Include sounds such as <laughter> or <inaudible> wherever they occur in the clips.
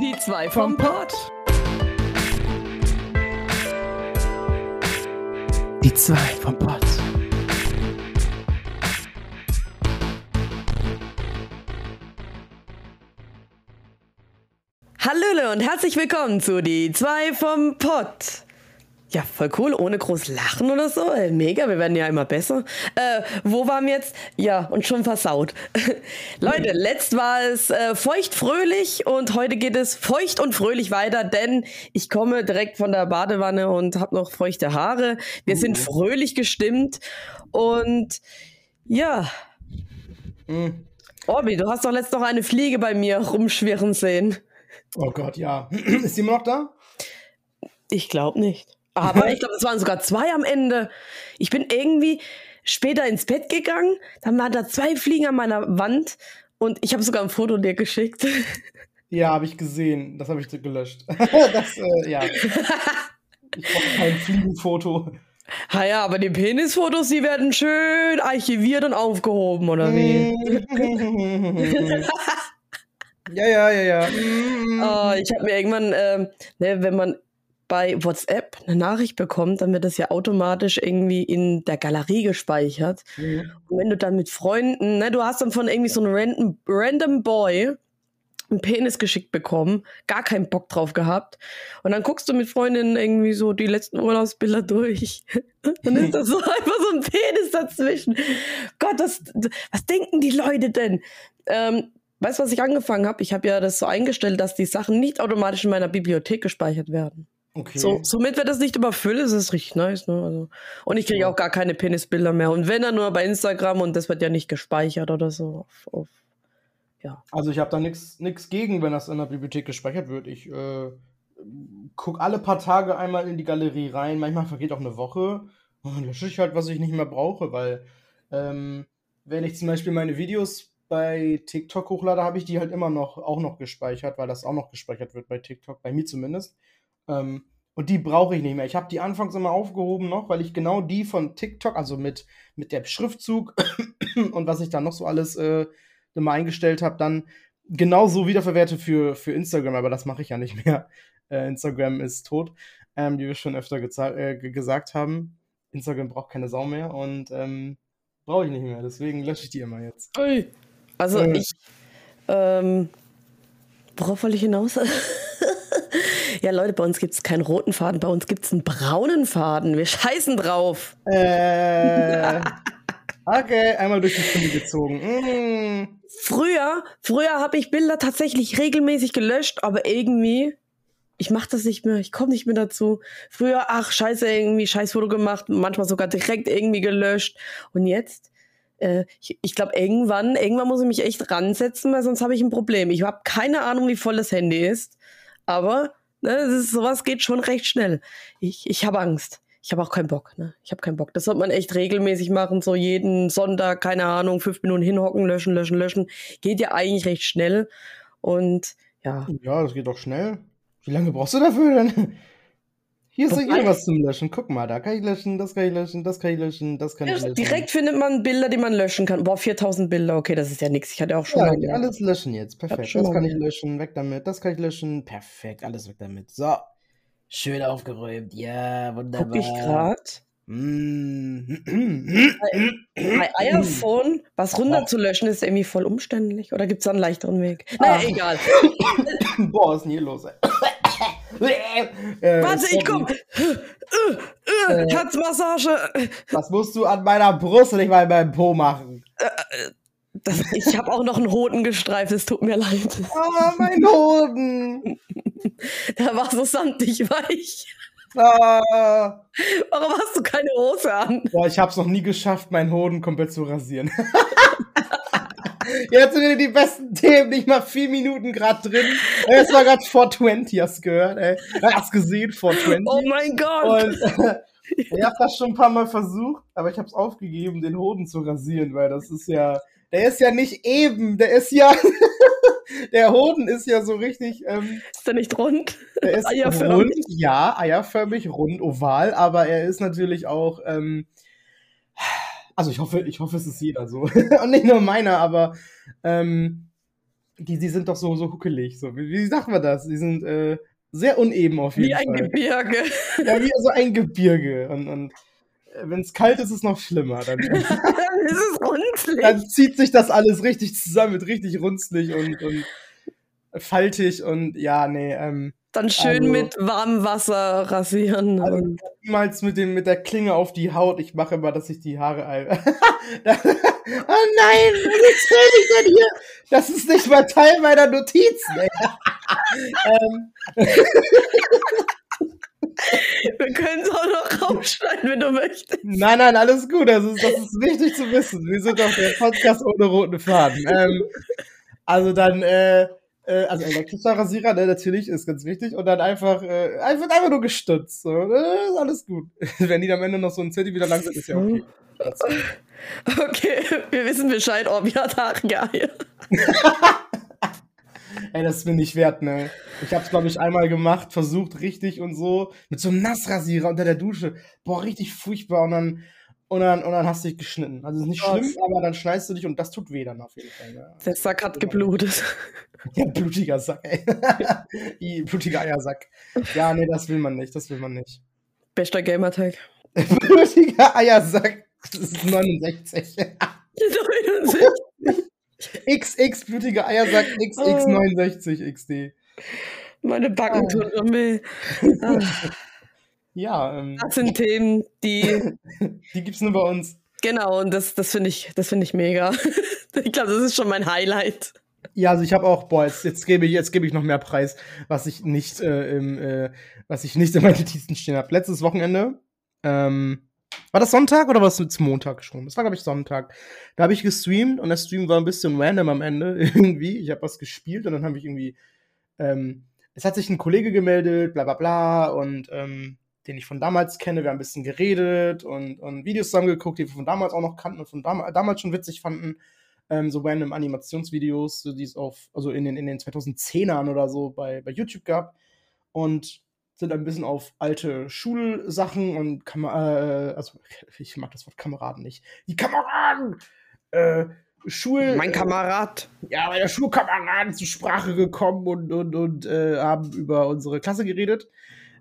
Die zwei vom Pott. Die zwei vom Pott. Hallöle und herzlich willkommen zu Die zwei vom Pott. Ja, voll cool, ohne groß lachen oder so. Äh, mega, wir werden ja immer besser. Äh, wo waren wir jetzt? Ja, und schon versaut. <laughs> Leute, letzt war es äh, feucht fröhlich und heute geht es feucht und fröhlich weiter, denn ich komme direkt von der Badewanne und habe noch feuchte Haare. Wir sind Mhm. fröhlich gestimmt und ja. Mhm. Orbi, du hast doch letzt noch eine Fliege bei mir rumschwirren sehen. Oh Gott, ja. <clears throat> Ist die immer noch da? Ich glaube nicht. Aber <laughs> ich glaube, es waren sogar zwei am Ende. Ich bin irgendwie später ins Bett gegangen, dann waren da zwei Fliegen an meiner Wand und ich habe sogar ein Foto dir geschickt. <laughs> Ja, habe ich gesehen. Das habe ich gelöscht. <laughs> das, äh, ja. Ich brauche kein Fliegenfoto. ha ja, aber die Penisfotos, die werden schön archiviert und aufgehoben, oder wie? ja, ja, ja, ja. Oh, ich habe mir irgendwann, ähm, ne, wenn man bei WhatsApp eine Nachricht bekommt, dann wird das ja automatisch irgendwie in der Galerie gespeichert. Mhm. Und wenn du dann mit Freunden, ne, du hast dann von irgendwie so einem random, random Boy einen Penis geschickt bekommen, gar keinen Bock drauf gehabt. Und dann guckst du mit Freundinnen irgendwie so die letzten Urlaubsbilder durch. <laughs> dann ist das so <laughs> einfach so ein Penis dazwischen. Gott, das, was denken die Leute denn? Ähm, weißt du, was ich angefangen habe? Ich habe ja das so eingestellt, dass die Sachen nicht automatisch in meiner Bibliothek gespeichert werden. Okay. So, somit wird das nicht überfüllt, ist es richtig nice, ne? Also, und ich kriege Ja. auch gar keine Penisbilder mehr. Und wenn dann nur bei Instagram und das wird ja nicht gespeichert oder so. Auf, auf, ja. Also ich habe da nichts gegen, wenn das in der Bibliothek gespeichert wird. Ich äh, gucke alle paar Tage einmal in die Galerie rein. Manchmal vergeht auch eine Woche. Und dann lösche ich halt, was ich nicht mehr brauche, weil ähm, wenn ich zum Beispiel meine Videos bei TikTok hochlade, habe ich die halt immer noch auch noch gespeichert, weil das auch noch gespeichert wird bei TikTok, bei mir zumindest. Ähm, und die brauche ich nicht mehr. Ich habe die anfangs immer aufgehoben noch, weil ich genau die von TikTok, also mit, mit der Schriftzug <coughs> und was ich da noch so alles äh, immer eingestellt habe, dann genauso wiederverwerte für, für Instagram, aber das mache ich ja nicht mehr. <laughs> Äh, Instagram ist tot, ähm, wie wir schon öfter äh, ge- gesagt haben. Instagram braucht keine Sau mehr und ähm, brauche ich nicht mehr, deswegen lösche ich die immer jetzt. Also Äh. ich, ähm, worauf wollte ich hinaus? <laughs> ja, Leute, bei uns gibt es keinen roten Faden, bei uns gibt es einen braunen Faden. Wir scheißen drauf. Äh, okay, einmal durch die Stimme gezogen. Mm. Früher, früher habe ich Bilder tatsächlich regelmäßig gelöscht, aber irgendwie, ich mache das nicht mehr, ich komme nicht mehr dazu. Früher, ach, scheiße, irgendwie Scheißfoto gemacht, manchmal sogar direkt irgendwie gelöscht. Und jetzt, äh, ich, ich glaube, irgendwann, irgendwann muss ich mich echt ransetzen, weil sonst habe ich ein Problem. Ich habe keine Ahnung, wie voll das Handy ist, aber ne, das ist, sowas geht schon recht schnell. Ich, ich habe Angst. Ich habe auch keinen Bock, ne? Ich habe keinen Bock. Das sollte man echt regelmäßig machen, so jeden Sonntag, keine Ahnung, fünf Minuten hinhocken, löschen, löschen, löschen. Geht ja eigentlich recht schnell. Und ja. Ja, das geht doch schnell. Wie lange brauchst du dafür denn? Hier ist doch Wobei- hier was zum Löschen. Guck mal, da kann ich löschen, das kann ich löschen, das kann ich löschen, das kann ich löschen. Direkt findet man Bilder, die man löschen kann. Boah, 4000 Bilder, okay, das ist ja nichts. Ich hatte auch schon Ja, mal alles löschen jetzt. Perfekt. Das kann ich löschen, weg damit. Das kann ich löschen. Perfekt, alles weg damit. So. Schön aufgeräumt. Ja, wunderbar. Guck ich grad. Mm. Bei iPhone was runterzulöschen ist irgendwie voll umständlich. Oder gibt es da einen leichteren Weg? Naja, Ach. egal. <coughs> Boah, was ist denn hier los? ey? Äh, Warte, ich komm. Äh, äh, Herzmassage. Das musst du an meiner Brust und nicht mal in meinem Po machen. Das, ich habe auch noch einen Hoden gestreift, es tut mir leid. Ah, mein Hoden. Der war so samtig weich. Ah. Warum hast du keine Hose an? Boah, ich hab's noch nie geschafft, meinen Hoden komplett zu rasieren. <laughs> <laughs> Jetzt sind wieder die besten <laughs> Themen, nicht mal vier Minuten gerade drin. Jetzt war gerade 420, hast du gehört, ey. Hast gesehen, 420. Oh mein Gott. Und äh, <laughs> ich habe das schon ein paar Mal versucht, aber ich habe es aufgegeben, den Hoden zu rasieren, weil das ist ja, der ist ja nicht eben, der ist ja, der Hoden ist ja so richtig, ähm, Ist der nicht rund? der ist Eierförmig. rund, ja, eierförmig, rund, oval, aber er ist natürlich auch, ähm, also ich hoffe, ich hoffe, es ist jeder so <laughs> und nicht nur meiner, aber ähm, die, die sind doch so, so huckelig. So. Wie, wie sagt man das? Die sind äh, sehr uneben auf jeden Wie Fall. ein Gebirge. <laughs> Ja, wie so ein Gebirge. Und, und wenn es kalt ist, ist es noch schlimmer. Dann, <laughs> das ist runzlig. dann zieht sich das alles richtig zusammen, wird richtig runzlig und, und faltig und ja, nee, ähm, Dann schön Also- mit warmem Wasser rasieren. Also- niemals mit, dem, mit der Klinge auf die Haut. Ich mache immer, dass ich die Haare. <laughs> oh nein, was erzähl ich denn hier? Das ist nicht mal Teil meiner Notizen. <laughs> Ähm, wir können es auch noch rausschneiden, wenn du möchtest. nein, nein, alles gut. Das ist, das ist wichtig zu wissen. Wir sind doch der Podcast ohne roten Faden. Ähm, also dann, äh, äh, also elektrischer Rasierer, ne, natürlich, ist ganz wichtig. Und dann einfach, äh, einfach, einfach nur gestutzt. So. Äh, ist alles gut. <laughs> Wenn die am Ende noch so ein Zentimeter lang sind, ist ja okay. <laughs> Okay, wir wissen Bescheid, ob ja Eier. Ey, das ist mir nicht wert, ne? Ich hab's, glaube ich, einmal gemacht, versucht richtig und so, mit so einem Nassrasierer unter der Dusche. Boah, richtig furchtbar. Und dann, und dann, und dann hast du dich geschnitten. Also ist nicht Gott. schlimm, aber dann schneidest du dich und das tut weh dann auf jeden Fall. Ne? Der Sack hat geblutet. <laughs> Ja, blutiger Sack, ey. <laughs> I, blutiger Eiersack. Ja, nee, das will man nicht, das will man nicht. Bester Gamertag. <laughs> blutiger Eiersack. Das ist 69. 69. XX, blutiger Eiersack, XX69 XD. Meine Backen tun schon weh. Ah, Ja, ähm, Das sind Themen, die. <laughs> die gibt's nur bei uns. Genau, und das, das finde ich, das finde ich mega. <laughs> Ich glaube, das ist schon mein Highlight. Ja, also ich habe auch, boah, jetzt, jetzt gebe ich, jetzt gebe ich noch mehr Preis, was ich nicht äh, im, äh, was ich nicht in meinen Notizen stehen habe. Letztes Wochenende, ähm, war das Sonntag oder war es jetzt Montag schon? Das war, glaube ich, Sonntag. Da habe ich gestreamt und der Stream war ein bisschen random am Ende <laughs> irgendwie. Ich habe was gespielt und dann habe ich irgendwie, ähm, es hat sich ein Kollege gemeldet, bla bla bla, und ähm, den ich von damals kenne. Wir haben ein bisschen geredet und, und Videos zusammengeguckt, die wir von damals auch noch kannten und von dam damals schon witzig fanden ähm, so random Animationsvideos, so die es auf, also in den, in den 2010ern oder so bei, bei YouTube gab. Und sind ein bisschen auf alte Schulsachen und Kam äh, also <laughs> ich mag das Wort Kameraden nicht. Die Kameraden! Äh, Schul. Mein Kamerad. ja, meine Schulkameraden zur Sprache gekommen und, und, und äh, haben über unsere Klasse geredet.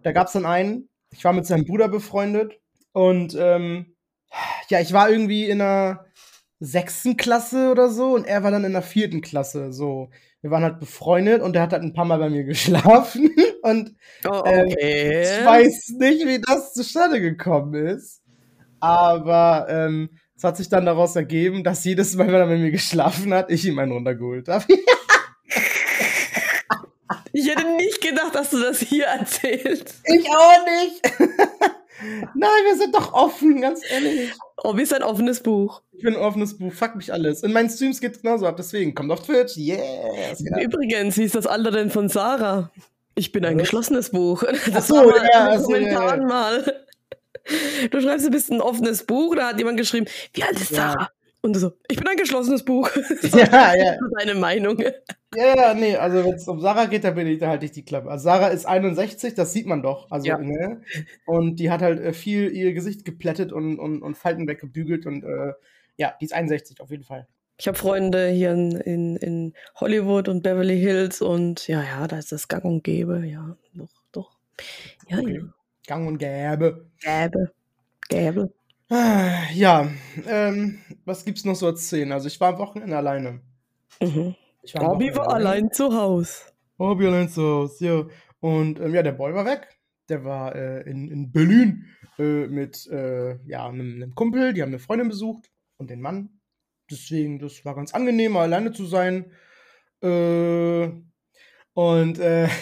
Da gab es dann einen, ich war mit seinem Bruder befreundet und ähm, ja, ich war irgendwie in der sechsten Klasse oder so und er war dann in der vierten Klasse. So, wir waren halt befreundet und er hat halt ein paar Mal bei mir <laughs> geschlafen und Oh, Ähm, okay. ich weiß nicht, wie das zustande gekommen ist. Aber ähm, es hat sich dann daraus ergeben, dass jedes Mal, wenn er mit mir geschlafen hat, ich ihm einen runtergeholt habe. <laughs> Ich hätte nicht gedacht, dass du das hier erzählst. Ich auch nicht. <laughs> Nein, wir sind doch offen, ganz ehrlich. Oh, wie ist ein offenes Buch. Ich bin ein offenes Buch, fuck mich alles. In meinen Streams geht's genauso ab, deswegen kommt auf Twitch. Yes. Ja. Übrigens, wie ist das Alter denn von Sarah? Ich bin ein Was? geschlossenes Buch. Das so, war mal ja, in den ach so, ja, ja. Mal. Du schreibst, du bist ein offenes Buch, da hat jemand geschrieben, wie alt ist Ja. Sarah? Und du so, ich bin ein geschlossenes Buch. <laughs> Ja, ja. Ist deine Meinung. Ja, ja, nee, also wenn es um Sarah geht, da bin ich, da halte ich die Klappe. Also Sarah ist 61, das sieht man doch. Also, Ja. ne? Und die hat halt äh, viel ihr Gesicht geplättet und, und, und Falten weggebügelt und äh, ja, die ist 61 auf jeden Fall. Ich habe Freunde hier in, in, in Hollywood und Beverly Hills und ja, ja, da ist das gang und gäbe, ja, doch, doch. Ja, Okay. Gang und Gäbe. ja. Gäbe. Gäbe. Ah, Ja, ähm, was gibt's noch so zu erzählen? Also ich war am Wochenende alleine. Mhm. Ich war am Bobby war allein zu Hause. Bobby allein zu Hause, ja. Und ähm, ja, der Boy war weg. Der war äh, in, in Berlin äh, mit äh, ja, einem, einem Kumpel, die haben eine Freundin besucht und den Mann. Deswegen, das war ganz angenehm, alleine zu sein. Äh, und äh, <laughs>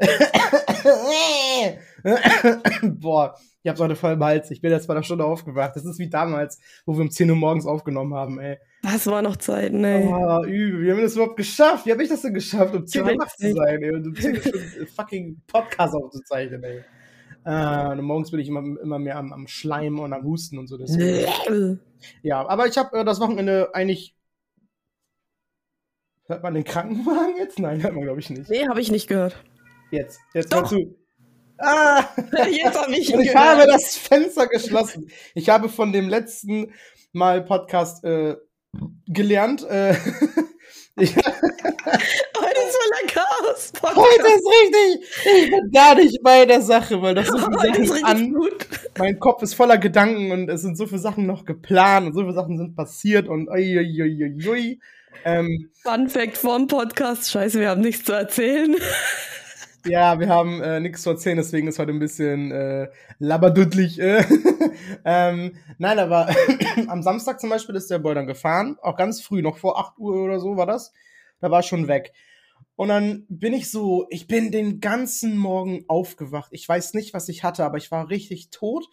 <laughs> <coughs> boah, ich hab's heute voll im Hals. Ich bin jetzt bei der Stunde aufgewacht. Das ist wie damals, wo wir um 10 Uhr morgens aufgenommen haben, ey. Das war noch Zeit, ne? Oh, übel. Wie haben wir das überhaupt geschafft? Wie habe ich das denn geschafft, um 10 Uhr wach zu sein, ey? Und um 10 Uhr fucking Podcast aufzuzeichnen, ey. Äh, und morgens bin ich immer, immer mehr am, am Schleim und am Husten und so. Ja, aber ich habe äh, das Wochenende eigentlich. Hört man den Krankenwagen jetzt? Nein, hört man, glaube ich, nicht. Nee, habe ich nicht gehört. Jetzt, jetzt Doch. hör zu. Ah! <laughs> Jetzt habe ich Und ich gehört. habe das Fenster geschlossen. Ich habe von dem letzten Mal Podcast äh, gelernt. Äh, <laughs> ich, <laughs> heute ist richtig. Ich bin gar nicht bei der Sache, weil das so viele Sachen an. Gut. Mein Kopf ist voller Gedanken und es sind so viele Sachen noch geplant und so viele Sachen sind passiert und ui, ui, ui, ui. Ähm, Fun Fact vom Podcast. Scheiße, wir haben nichts zu erzählen. Ja, wir haben äh, nichts zu erzählen, deswegen ist heute ein bisschen äh, laberdüttlich. Äh. <laughs> ähm, nein, aber <clears throat> am Samstag zum Beispiel ist der Boy dann gefahren, auch ganz früh, noch vor 8 Uhr oder so war das. Da war schon weg. Und dann bin ich so, ich bin den ganzen Morgen aufgewacht. Ich weiß nicht, was ich hatte, aber ich war richtig tot.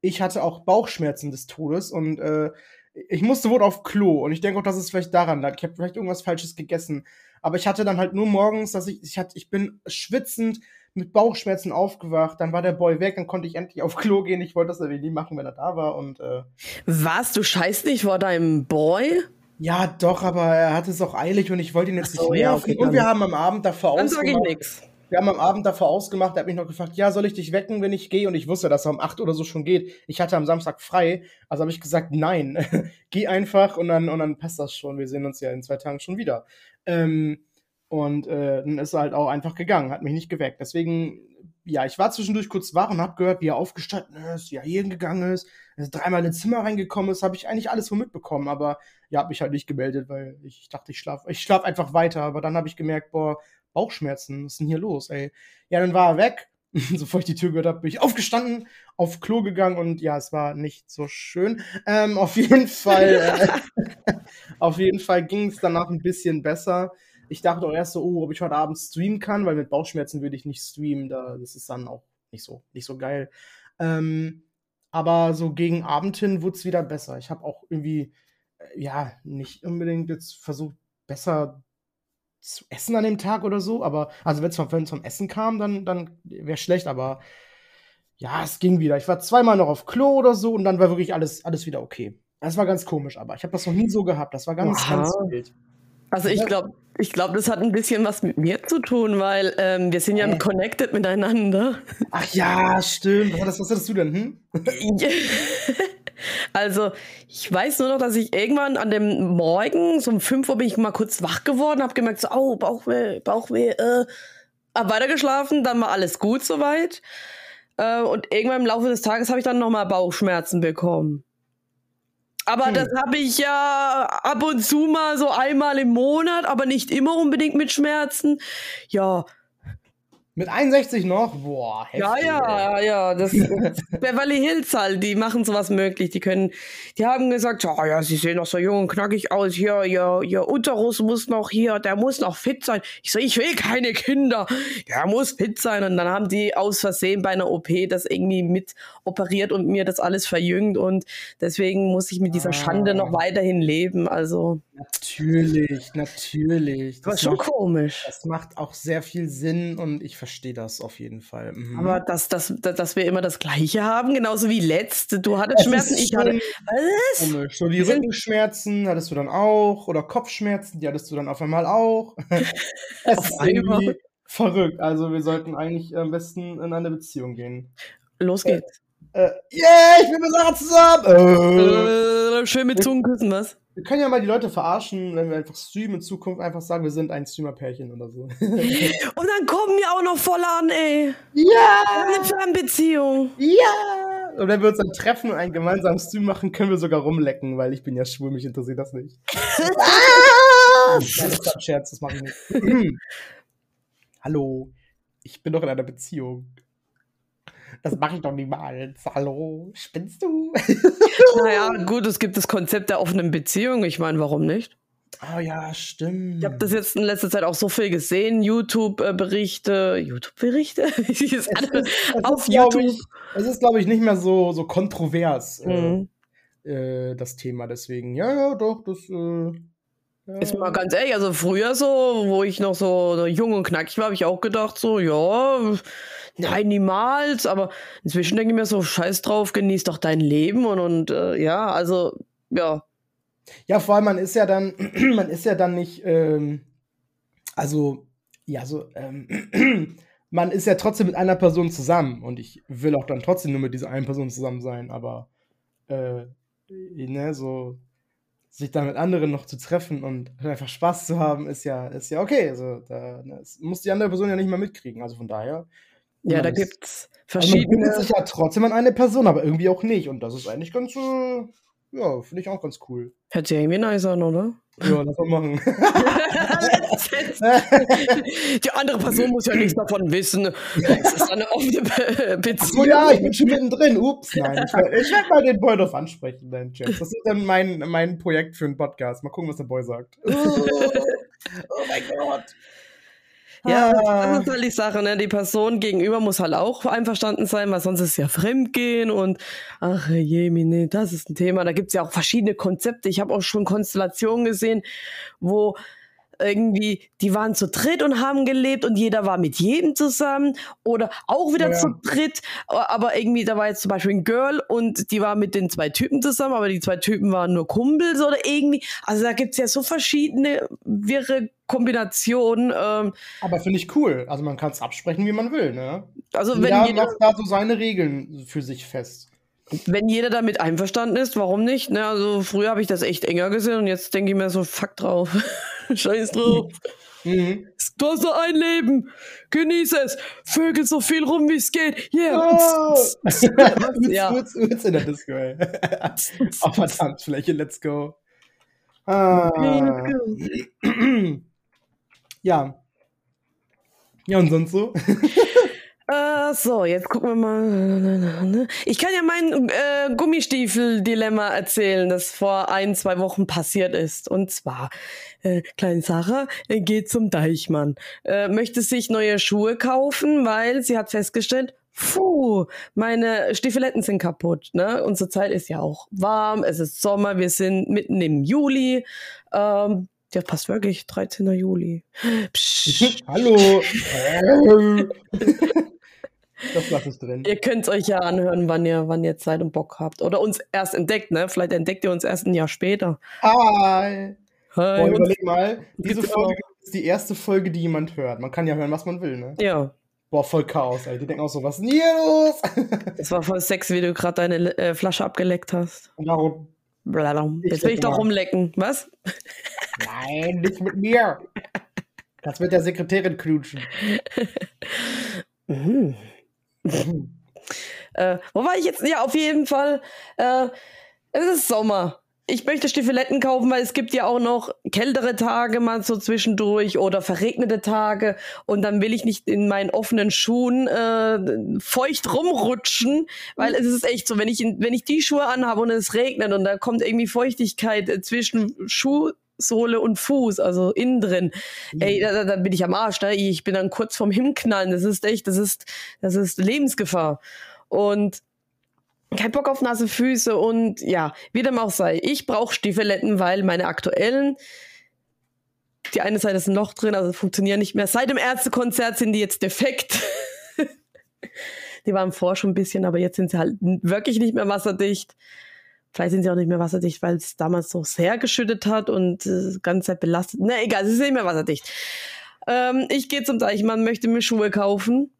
Ich hatte auch Bauchschmerzen des Todes und äh, ich musste wohl auf Klo. Und ich denke auch, dass es vielleicht daran lag. Ich habe vielleicht irgendwas Falsches gegessen. Aber ich hatte dann halt nur morgens, dass ich, ich hatte, ich bin schwitzend mit Bauchschmerzen aufgewacht, dann war der Boy weg, dann konnte ich endlich auf Klo gehen. Ich wollte das irgendwie nie machen, wenn er da war und äh Was? Du scheißt nicht vor deinem Boy? Ja, doch, aber er hatte es auch eilig und ich wollte ihn jetzt so, nicht nerven. Ja, okay, und wir haben am Abend davor dann ausgemacht. Sag ich nix. Wir haben am Abend davor ausgemacht, er hat mich noch gefragt, ja, soll ich dich wecken, wenn ich gehe? Und ich wusste, dass er um acht oder so schon geht. Ich hatte am Samstag frei, also habe ich gesagt, nein, <laughs> geh einfach und dann, und dann passt das schon. Wir sehen uns ja in zwei Tagen schon wieder. Ähm, und äh, dann ist er halt auch einfach gegangen, hat mich nicht geweckt. Deswegen, ja, ich war zwischendurch kurz wach und hab gehört, wie er aufgestanden ist, wie er hier gegangen ist, er dreimal ins Zimmer reingekommen ist, habe ich eigentlich alles so mitbekommen, aber ja, hab mich halt nicht gemeldet, weil ich dachte, ich schlaf, ich schlaf einfach weiter. Aber dann habe ich gemerkt, boah, Bauchschmerzen, was ist denn hier los, ey? Ja, dann war er weg. <laughs> Bevor ich die Tür gehört habe, bin ich aufgestanden, auf Klo gegangen und ja, es war nicht so schön. Ähm, auf jeden Fall, äh, <laughs> auf jeden Fall ging es danach ein bisschen besser. Ich dachte auch erst so, oh, ob ich heute Abend streamen kann, weil mit Bauchschmerzen würde ich nicht streamen. Da, das ist dann auch nicht so, nicht so geil. Ähm, aber so gegen Abend hin wurde es wieder besser. Ich habe auch irgendwie, äh, ja, nicht unbedingt jetzt versucht, besser zu essen an dem Tag oder so. Aber, also wenn es vom, vom Essen kam, dann, dann wäre schlecht. Aber ja, es ging wieder. Ich war zweimal noch auf Klo oder so und dann war wirklich alles, alles wieder okay. Das war ganz komisch, aber ich habe das noch nie so gehabt. Das war ganz, Aha. ganz wild. Also ich glaube, ich glaube, das hat ein bisschen was mit mir zu tun, weil ähm, wir sind ja äh. connected miteinander. Ach ja, stimmt. Was, was hattest du denn? Hm? Also ich weiß nur noch, dass ich irgendwann an dem Morgen, so um 5 Uhr bin ich mal kurz wach geworden, habe gemerkt, so, oh, Bauchweh, Bauchweh, äh, hab weitergeschlafen, dann war alles gut soweit. Äh, und irgendwann im Laufe des Tages habe ich dann nochmal Bauchschmerzen bekommen. Aber hm. das habe ich ja ab und zu mal so einmal im Monat, aber nicht immer unbedingt mit Schmerzen. Ja, mit 61 noch? Boah, heftig. Ja, ja, ja, das, <laughs> Beverly Hills halt, die machen sowas möglich. Die können, die haben gesagt, oh ja, sie sehen noch so jung und knackig aus. Hier, ihr, ihr Uterus muss noch hier, der muss noch fit sein. Ich so, ich will keine Kinder. Der muss fit sein. Und dann haben die aus Versehen bei einer OP das irgendwie mit operiert und mir das alles verjüngt. Und deswegen muss ich mit dieser Schande noch ah. weiterhin leben. Also. Natürlich, natürlich. Das war schon macht, komisch. Das macht auch sehr viel Sinn und ich verstehe das auf jeden Fall. Mhm. Aber dass, dass, dass wir immer das Gleiche haben, genauso wie letzte. Du hattest es Schmerzen, ich hatte. Was? Komisch. So die Rückenschmerzen hattest du dann auch oder Kopfschmerzen, die hattest du dann auf einmal auch. <laughs> es auf ist einmal. verrückt. Also wir sollten eigentlich am besten in eine Beziehung gehen. Los geht's. Äh, yeah, ich bin mit Sarah zusammen. Äh, schön mit Zungen küssen, was? Wir können ja mal die Leute verarschen, wenn wir einfach streamen in Zukunft einfach sagen, wir sind ein Streamer-Pärchen oder so. <laughs> Und dann kommen wir auch noch voll an, ey. Ja! Eine Fernbeziehung. Ja! Und wenn wir uns dann treffen und einen gemeinsamen Stream machen, können wir sogar rumlecken, weil ich bin ja schwul, mich interessiert das nicht. <laughs> ah! Das ist ein Scherz, das mache ich nicht. <clears throat> Hallo, ich bin doch in einer Beziehung. Das mache ich doch niemals. Hallo, spinnst du? <laughs> naja, gut, es gibt das Konzept der offenen Beziehung. Ich meine, warum nicht? Oh ja, stimmt. Ich habe das jetzt in letzter Zeit auch so viel gesehen. YouTube-Berichte. YouTube-Berichte? <laughs> auf YouTube. es ist, glaube ich, nicht mehr so, so kontrovers, äh, mhm. äh, das Thema. Deswegen, ja, ja, doch, das. Äh, ja. Ist mal ganz ehrlich, also früher so, wo ich noch so jung und knackig war, habe ich auch gedacht, so, ja, nein, niemals. Aber inzwischen denke ich mir so, scheiß drauf, genieß doch dein Leben und, und äh, ja, also, ja. Ja, vor allem, man ist ja dann, <clears throat> man ist ja dann nicht, ähm, also, ja, so, ähm, <clears throat> man ist ja trotzdem mit einer Person zusammen und ich will auch dann trotzdem nur mit dieser einen Person zusammen sein, aber, äh, ne, so, sich dann mit anderen noch zu treffen und einfach Spaß zu haben, ist ja, ist ja okay. Also, da ne, muss die andere Person ja nicht mehr mitkriegen. Also von daher. Ja, da gibt es verschiedene. Also man bindet sich ja trotzdem an eine Person, aber irgendwie auch nicht. Und das ist eigentlich ganz, äh, ja, finde ich auch ganz cool. Hört sich irgendwie nice an, oder? Ja, lass mal machen. <laughs> Die andere Person muss ja nichts davon wissen. Das ist eine offene Beziehung. Oh ja, ich bin schon mittendrin. Ups, nein. Ich werde werd mal den Boy drauf ansprechen, dein Chat. Das ist dann mein, mein Projekt für einen Podcast. Mal gucken, was der Boy sagt. Oh, <laughs> oh mein Gott. Ja, ah. das ist halt die Sache, ne? Die Person gegenüber muss halt auch einverstanden sein, weil sonst ist es ja Fremdgehen und ach je, das ist ein Thema. Da gibt's ja auch verschiedene Konzepte. Ich habe auch schon Konstellationen gesehen, wo irgendwie, die waren zu dritt und haben gelebt und jeder war mit jedem zusammen oder auch wieder ja. zu dritt, aber irgendwie, da war jetzt zum Beispiel ein Girl und die war mit den zwei Typen zusammen, aber die zwei Typen waren nur Kumpels oder irgendwie, also da gibt's ja so verschiedene wirre Kombinationen. Ähm, aber finde ich cool, also man kann es absprechen, wie man will, ne? Also wenn jeder, jeder macht da so seine Regeln für sich fest. Wenn jeder damit einverstanden ist, warum nicht? Ne, also früher habe ich das echt enger gesehen und jetzt denke ich mir so, fuck drauf. <laughs> Scheiß drauf. Mhm. Du hast nur ein Leben. Genieße es. Vögel so viel rum, wie es geht. Yeah. <laughs> Oh. ja. Uts, uts in der Disco, ey. <laughs> Auf oh, Tanzfläche, let's go. Ah. ja. Ja, und sonst so? So, jetzt gucken wir mal. Ich kann ja mein äh, Gummistiefel-Dilemma erzählen, das vor ein, zwei Wochen passiert ist. Und zwar, äh, kleine Sarah äh, geht zum Deichmann, äh, möchte sich neue Schuhe kaufen, weil sie hat festgestellt, Puh, meine Stiefeletten sind kaputt. Ne? Unsere Zeit ist ja auch warm, es ist Sommer, wir sind mitten im Juli. Ähm, ja, passt wirklich, 13. Juli. Psst. <laughs> Hallo. <laughs> Das lasse ich drin. Ihr könnt euch ja anhören, wann ihr, wann ihr Zeit und Bock habt. Oder uns erst entdeckt, ne? Vielleicht entdeckt ihr uns erst ein Jahr später. Hi! Hi. Boah, überleg mal, diese Folge ist die erste Folge, die jemand hört. Man kann ja hören, was man will, ne? Ja. Boah, voll Chaos, ey. Die denken auch so, was ist denn hier los? das war voll Sex, wie du gerade deine äh, Flasche abgeleckt hast. Warum? Jetzt will ich doch rumlecken. Was? Nein, nicht mit mir. <laughs> Das wird der Sekretärin knutschen. mhm. Äh, wo war ich jetzt? Ja, auf jeden Fall. Äh, es ist Sommer. Ich möchte Stiefeletten kaufen, weil es gibt ja auch noch kältere Tage mal so zwischendurch oder verregnete Tage und dann will ich nicht in meinen offenen Schuhen äh, feucht rumrutschen, weil es ist echt so, wenn ich wenn ich die Schuhe anhabe und es regnet und da kommt irgendwie Feuchtigkeit äh, zwischen Schuh Sohle und Fuß, also innen drin. Mhm. Ey, da, da, bin ich am Arsch, ne? Ich bin dann kurz vorm Hinknallen. Das ist echt, das ist, das ist Lebensgefahr. Und kein Bock auf nasse Füße und ja, wie dem auch sei. Ich brauche Stiefeletten, weil meine aktuellen, die eine Seite ist ein Loch drin, also funktionieren nicht mehr. Seit dem Ärztekonzert sind die jetzt defekt. <laughs> die waren vorher schon ein bisschen, aber jetzt sind sie halt wirklich nicht mehr wasserdicht. Vielleicht sind sie auch nicht mehr wasserdicht, weil es damals so sehr geschüttet hat und äh, die ganze Zeit belastet. Na egal, sie sind nicht mehr wasserdicht. Ähm, ich gehe zum Deichmann, möchte mir Schuhe kaufen.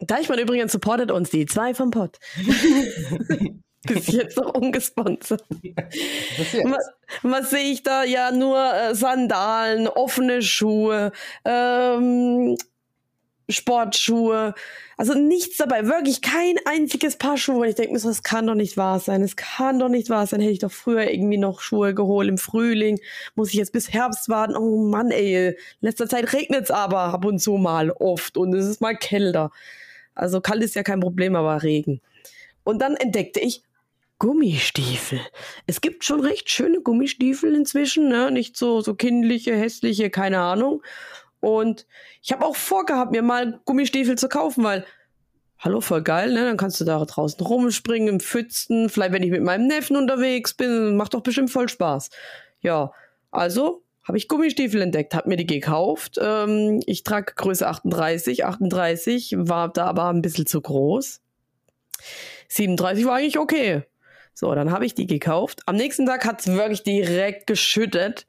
Deichmann übrigens supportet uns, die zwei vom Pott. <laughs> Bis jetzt noch ungesponsert. Was, was sehe ich da? Ja, nur äh, Sandalen, offene Schuhe, ähm, Sportschuhe. Also nichts dabei, wirklich kein einziges Paar Schuhe. Und ich denke mir so, das kann doch nicht wahr sein. Es kann doch nicht wahr sein. Hätte ich doch früher irgendwie noch Schuhe geholt im Frühling. Muss ich jetzt bis Herbst warten. Oh Mann, ey. In letzter Zeit regnet es aber ab und zu mal oft und es ist mal kälter. Also kalt ist ja kein Problem, aber Regen. Und dann entdeckte ich Gummistiefel. Es gibt schon recht schöne Gummistiefel inzwischen, ne? Nicht so, so kindliche, hässliche, keine Ahnung. Und ich habe auch vorgehabt, mir mal Gummistiefel zu kaufen, weil, hallo, voll geil, ne? Dann kannst du da draußen rumspringen, im Pfützen. Vielleicht, wenn ich mit meinem Neffen unterwegs bin, macht doch bestimmt voll Spaß. Ja, also habe ich Gummistiefel entdeckt, habe mir die gekauft. Ähm, ich trage Größe 38, 38, war da aber ein bisschen zu groß. 37 war eigentlich okay. So, dann habe ich die gekauft. Am nächsten Tag hat es wirklich direkt geschüttet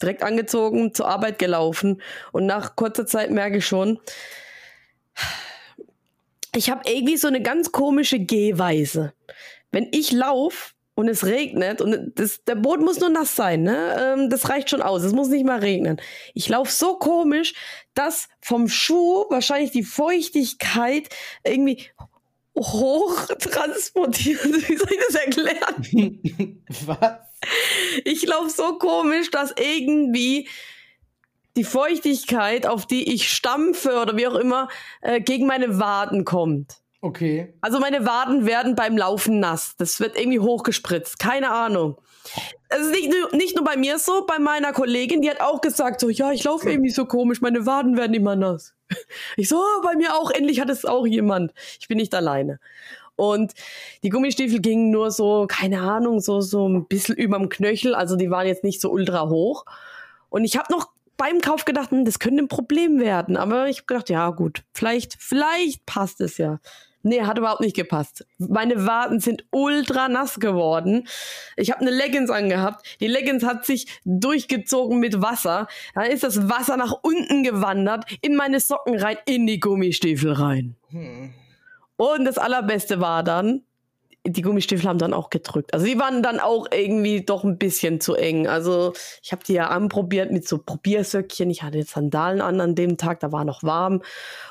direkt angezogen, zur Arbeit gelaufen und nach kurzer Zeit merke ich schon, ich habe irgendwie so eine ganz komische Gehweise. Wenn ich laufe, und es regnet und das, der Boden muss nur nass sein, ne? Ähm, das reicht schon aus. Es muss nicht mal regnen. Ich laufe so komisch, dass vom Schuh wahrscheinlich die Feuchtigkeit irgendwie hoch transportiert. <laughs> Wie soll ich das erklären? <laughs> Was? Ich laufe so komisch, dass irgendwie die Feuchtigkeit, auf die ich stampfe oder wie auch immer, äh, gegen meine Waden kommt. Okay. Also meine Waden werden beim Laufen nass. Das wird irgendwie hochgespritzt. Keine Ahnung. Es ist nicht, nicht nur bei mir so, bei meiner Kollegin, die hat auch gesagt, so, ja, ich laufe irgendwie so komisch, meine Waden werden immer nass. <laughs> Ich so, oh, bei mir auch, endlich hat es auch jemand. Ich bin nicht alleine. Und die Gummistiefel gingen nur so, keine Ahnung, so, so ein bisschen überm Knöchel. Also die waren jetzt nicht so ultra hoch. Und ich habe noch beim Kauf gedacht, hm, das könnte ein Problem werden. Aber ich habe gedacht, ja gut, vielleicht, vielleicht passt es ja. Nee, hat überhaupt nicht gepasst. Meine Waden sind ultra nass geworden. Ich habe eine Leggings angehabt. Die Leggings hat sich durchgezogen mit Wasser. Dann ist das Wasser nach unten gewandert, in meine Socken rein, in die Gummistiefel rein. Hm. Und das Allerbeste war dann, die Gummistiefel haben dann auch gedrückt. Also die waren dann auch irgendwie doch ein bisschen zu eng. Also ich habe die ja anprobiert mit so Probiersöckchen. Ich hatte jetzt Sandalen an an dem Tag, da war noch warm.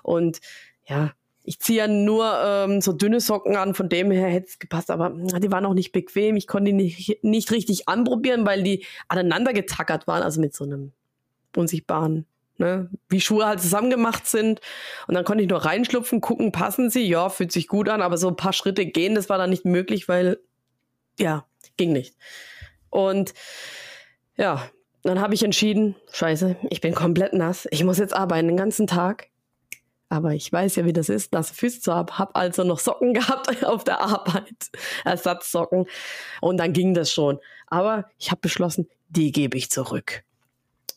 Und ja, ich ziehe ja nur ähm, so dünne Socken an, von dem her hätte es gepasst, aber na, die waren auch nicht bequem. Ich konnte die nicht, nicht richtig anprobieren, weil die aneinander getackert waren, also mit so einem unsichtbaren, ne, wie Schuhe halt zusammen gemacht sind. Und dann konnte ich nur reinschlupfen, gucken, passen sie, ja, fühlt sich gut an, aber so ein paar Schritte gehen, das war dann nicht möglich, weil, ja, ging nicht. Und ja, dann habe ich entschieden, scheiße, ich bin komplett nass, ich muss jetzt arbeiten den ganzen Tag aber ich weiß ja, wie das ist, nasse Füße zu haben. Hab also noch Socken gehabt <laughs> auf der Arbeit, Ersatzsocken. Und dann ging das schon. Aber ich habe beschlossen, die gebe ich zurück.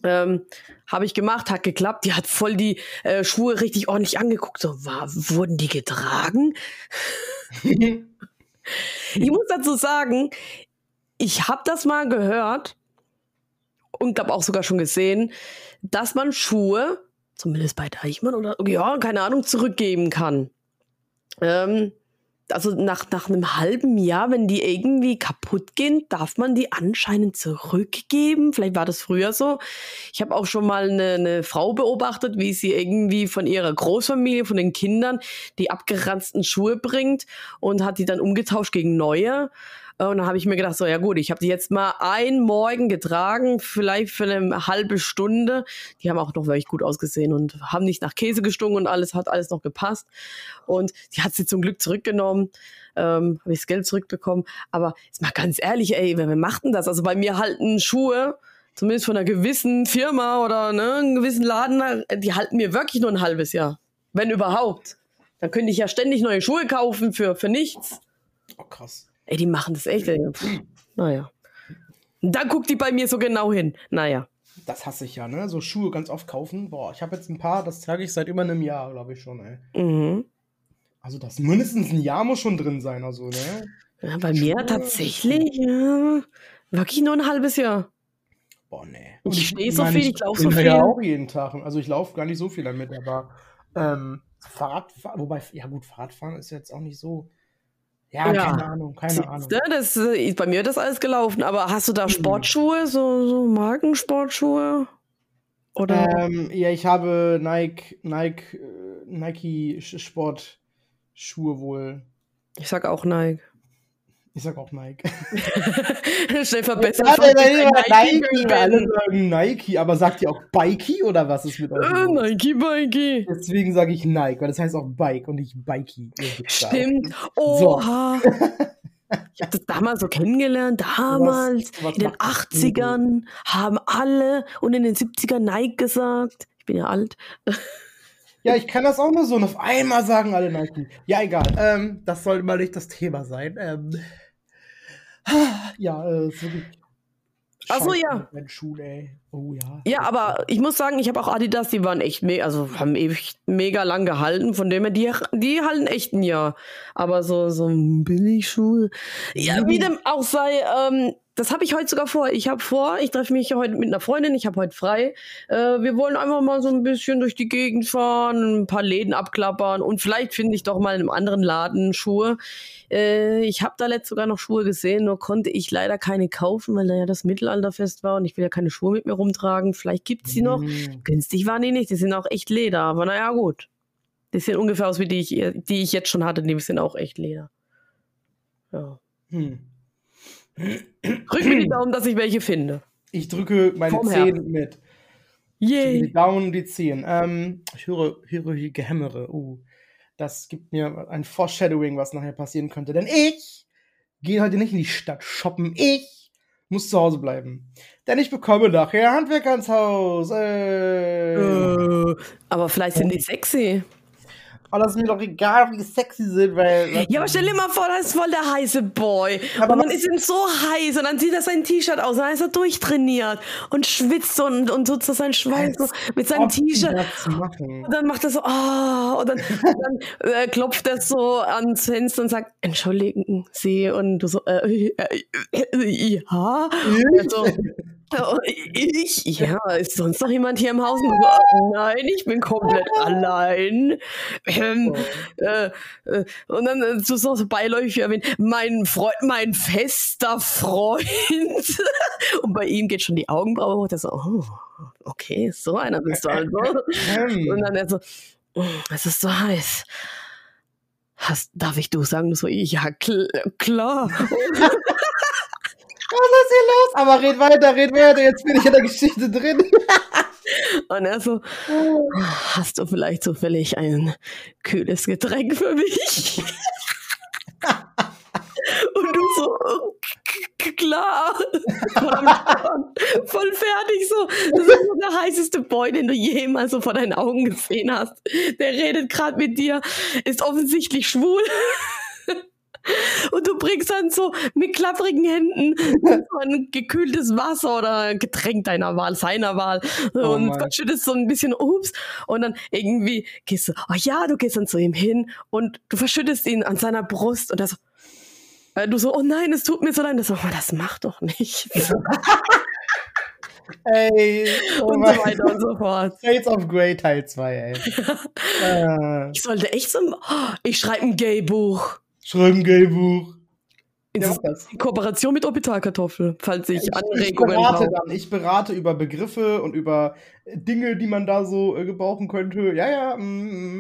Ähm, habe ich gemacht, hat geklappt. Die hat voll die äh, Schuhe richtig ordentlich angeguckt. So, war, wurden die getragen? <laughs> ich muss dazu sagen, ich habe das mal gehört und glaube auch sogar schon gesehen, dass man Schuhe zumindest bei Deichmann oder ja, keine Ahnung, zurückgeben kann. Ähm, also nach, nach einem halben Jahr, wenn die irgendwie kaputt gehen, darf man die anscheinend zurückgeben. Vielleicht war das früher so. Ich habe auch schon mal eine, eine Frau beobachtet, wie sie irgendwie von ihrer Großfamilie, von den Kindern, die abgeranzten Schuhe bringt und hat die dann umgetauscht gegen neue. Und dann habe ich mir gedacht, so ja gut, ich habe die jetzt mal einen Morgen getragen, vielleicht für eine halbe Stunde. Die haben auch noch wirklich gut ausgesehen und haben nicht nach Käse gestunken und alles, hat alles noch gepasst. Und die hat sie zum Glück zurückgenommen. Ähm, habe ich das Geld zurückbekommen. Aber jetzt mal ganz ehrlich, ey, wer, wer macht denn das? Also bei mir halten Schuhe, zumindest von einer gewissen Firma oder ne, einem gewissen Laden, die halten mir wirklich nur ein halbes Jahr. Wenn überhaupt. Dann könnte ich ja ständig neue Schuhe kaufen für, für nichts. Oh, krass. Ey, die machen das echt. Ey. Pff, naja. Dann guckt die bei mir so genau hin. Naja. Das hasse ich ja, ne? So Schuhe ganz oft kaufen. Boah, ich habe jetzt ein paar, das trage ich seit über einem Jahr, glaube ich schon, ey. Mhm. Also das mindestens ein Jahr muss schon drin sein, also, ne? Ja, bei Schuhe, mir tatsächlich, ja, wirklich nur ein halbes Jahr. Boah, ne. Und ich stehe so viel, ich, ich laufe so viel. ja auch jeden Tag. Also ich laufe gar nicht so viel damit, aber ähm, Fahrradfahren, wobei, ja gut, Fahrradfahren ist jetzt auch nicht so. Ja, ja, keine Ahnung, keine Ahnung. Das, äh, bei mir ist das alles gelaufen, aber hast du da hm. Sportschuhe, so, so Markensportschuhe? Oder? Ähm, ja, ich habe Nike, Nike, äh, Nike Sportschuhe wohl. Ich sag auch Nike. Ich sag auch Nike. <laughs> Schnell verbessert. Ja, Nike, Nike, alle sagen Nike, aber sagt ihr auch Bikey oder was ist mit euch? Ah, Nike, Bikey. Deswegen sage ich Nike, weil das heißt auch Bike und nicht Bikey. Stimmt. Oha. So. Ich habe das damals so kennengelernt. Damals, was, was in den 80ern, haben alle und in den 70ern Nike gesagt. Ich bin ja alt. Ja, ich kann das auch nur so. Und auf einmal sagen alle Nike. Ja, egal. Ähm, das sollte mal nicht das Thema sein. Ähm, ja, äh, wirklich. Achso, ja. Schuh, ey. Oh ja. Ja, aber ich muss sagen, ich habe auch Adidas, die waren echt mega, also haben ewig mega lang gehalten, von dem her, die, die halten echt ein Jahr. Aber so, so Billigschuhe. Ja, wie dem auch sei, ähm, das habe ich heute sogar vor. Ich habe vor, ich treffe mich heute mit einer Freundin, ich habe heute frei. Äh, wir wollen einfach mal so ein bisschen durch die Gegend fahren, ein paar Läden abklappern und vielleicht finde ich doch mal in einem anderen Laden Schuhe. Äh, ich habe da letzt sogar noch Schuhe gesehen, nur konnte ich leider keine kaufen, weil da ja das Mittelalterfest war und ich will ja keine Schuhe mit mir rumtragen. Vielleicht gibt's die noch. Mhm. Günstig waren die nicht, die sind auch echt Leder, aber naja, gut. Die sehen ungefähr aus wie die ich, die ich jetzt schon hatte, die sind auch echt Leder. Ja. Hm. Drück mir die Daumen, dass ich welche finde. Ich drücke meine Vom Zehen mit. Yay. die Daumen und die Zehen. Ähm, ich höre, höre hier Gehämmere. Uh, das gibt mir ein Foreshadowing, was nachher passieren könnte. Denn ich gehe heute nicht in die Stadt shoppen. Ich muss zu Hause bleiben. Denn ich bekomme nachher Handwerker ins Haus. Äh. Äh, aber vielleicht sind die sexy. Aber das ist mir doch egal, wie sexy sie sind, weil. Ja, aber stell dir mal vor, das ist voll der heiße Boy. Aber und man ist ihm so heiß und dann zieht er sein T-Shirt aus und dann ist er durchtrainiert und schwitzt und, und tut so seinen Schweiß so mit seinem T-Shirt. Und dann macht er so, ah, und dann, dann äh, klopft er so ans Fenster und sagt, entschuldigen Sie. Und du so, äh, äh, äh, ja. <laughs> Und so, ich? Ja, ist sonst noch jemand hier im Haus? Äh, <laughs> nein, ich bin komplett <laughs> allein. Ähm, äh, äh, und dann äh, so, so beiläufig erwähnt, mein Freund, mein fester Freund. <laughs> und bei ihm geht schon die Augenbraue hoch. Der so, oh, okay, so einer bist du also. Und dann er so, "Oh, es ist so heiß. Hast, darf ich du sagen? So, ja, kl klar. Was ist hier los? Aber red weiter, red weiter. Jetzt bin ich in der Geschichte drin. <laughs> Und er so, hast du vielleicht zufällig ein kühles Getränk für mich? <laughs> Und du so, "K- k- klar. Voll fertig so. Das ist so der heißeste Boy, den du jemals so vor deinen Augen gesehen hast. Der redet gerade mit dir, ist offensichtlich schwul. Und du bringst dann so mit klapprigen Händen so <laughs> ein gekühltes Wasser oder ein Getränk deiner Wahl, seiner Wahl Oh und Mann. verschüttest so ein bisschen Obst und dann irgendwie gehst du, oh ja, du gehst dann zu ihm hin und du verschüttest ihn an seiner Brust und er so, äh, du so, oh nein, es tut mir so leid. Das, so, oh, das macht doch nicht. <laughs> Ey, oh und so weiter und so fort. Shades of Grey Teil 2, ey. äh, <laughs> Ich sollte echt so oh, ich schreibe ein Gay-Buch. Schreiben Gay-Buch. In Ja, das. Kooperation mit Orbitalkartoffel, falls ich, Ich, ich, Anregungen berate dann. Ich berate über Begriffe und über Dinge, die man da so äh, gebrauchen könnte. Ja, ja, mm,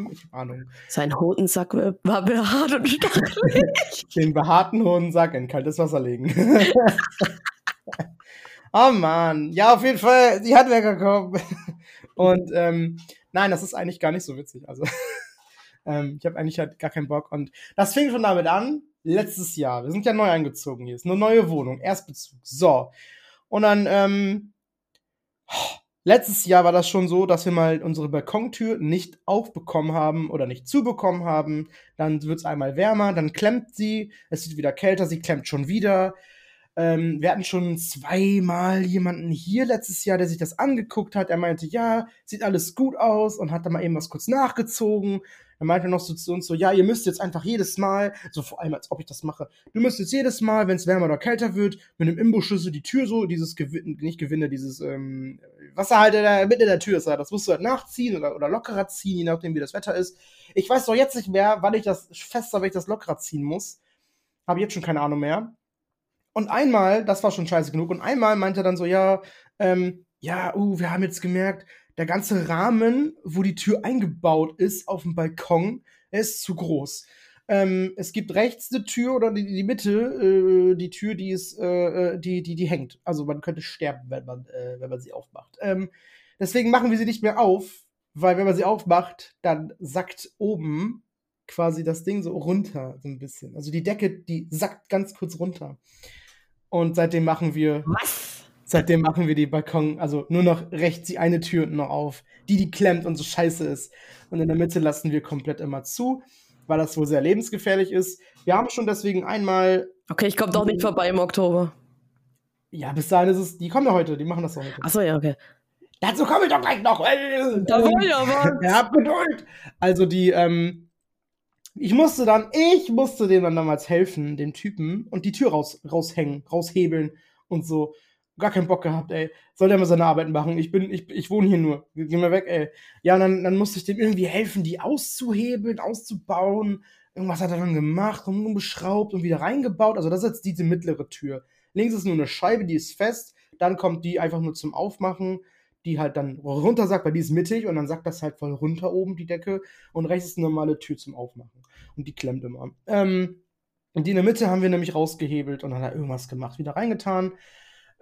mm, ich habe Ahnung. Sein Hodensack war behaart und stachelig. <laughs> Den behaarten Hodensack in kaltes Wasser legen. <laughs> oh Mann. Ja, auf jeden Fall, die Handwerker kommen. Und ähm, nein, das ist eigentlich gar nicht so witzig. Also, ähm, ich habe eigentlich halt gar keinen Bock. Und das fing schon damit an, letztes Jahr. Wir sind ja neu eingezogen hier. Ist eine neue Wohnung, Erstbezug. So. Und dann, ähm, letztes Jahr war das schon so, dass wir mal unsere Balkontür nicht aufbekommen haben oder nicht zubekommen haben. Dann wird es einmal wärmer, dann klemmt sie, es wird wieder kälter, sie klemmt schon wieder. Ähm, wir hatten schon zweimal jemanden hier letztes Jahr, der sich das angeguckt hat. Er meinte, ja, sieht alles gut aus und hat dann mal eben was kurz nachgezogen. Er meinte noch so zu uns so, ja, ihr müsst jetzt einfach jedes Mal, so vor allem als ob ich das mache, du müsst jetzt jedes Mal, wenn es wärmer oder kälter wird, mit einem Imbusschlüssel die Tür so, dieses Gewinde, nicht Gewinde, dieses ähm, Wasser halt in der Mitte der Tür ist, das musst du halt nachziehen oder, oder lockerer ziehen, je nachdem wie das Wetter ist. Ich weiß doch jetzt nicht mehr, wann ich das fester, wenn ich das lockerer ziehen muss. Habe jetzt schon keine Ahnung mehr. Und einmal, das war schon scheiße genug, und einmal meinte er dann so, ja, ähm, ja, uh, wir haben jetzt gemerkt, der ganze Rahmen, wo die Tür eingebaut ist auf dem Balkon, ist zu groß. Ähm, es gibt rechts eine Tür oder die, die Mitte, äh, die Tür, die ist, äh, äh, die, die, die hängt. Also man könnte sterben, wenn man, äh, wenn man sie aufmacht. Ähm, deswegen machen wir sie nicht mehr auf, weil wenn man sie aufmacht, dann sackt oben quasi das Ding so runter, so ein bisschen. Also die Decke, die sackt ganz kurz runter. Und seitdem machen wir Was? Seitdem machen wir die Balkon, also nur noch rechts die eine Tür noch auf, die die klemmt und so scheiße ist. Und in der Mitte lassen wir komplett immer zu, weil das wohl sehr lebensgefährlich ist. Wir haben schon deswegen einmal, Okay, ich komme doch nicht vorbei im Oktober. ja, bis dahin ist es, die kommen ja heute, die machen das doch heute. Achso, ja, okay. Dazu komme ich doch gleich noch. Da war ja was. <laughs> Ja, habt Geduld. Also die, ähm, ich musste dann, ich musste dem dann damals helfen, dem Typen, und die Tür raus, raushängen, raushebeln und so. Gar keinen Bock gehabt, ey. Soll der mal seine Arbeit machen? Ich bin, ich, ich wohne hier nur. Geh mal weg, ey. Ja, und dann, dann musste ich dem irgendwie helfen, die auszuhebeln, auszubauen. Irgendwas hat er dann gemacht, umgeschraubt und wieder reingebaut. Also das ist jetzt diese mittlere Tür. Links ist nur eine Scheibe, die ist fest. Dann kommt die einfach nur zum Aufmachen, die halt dann runter sagt, weil die ist mittig und dann sagt das halt voll runter oben, die Decke. Und rechts ist eine normale Tür zum Aufmachen. Und die klemmt immer. Ähm, und die in der Mitte haben wir nämlich rausgehebelt und dann hat er irgendwas gemacht, wieder reingetan.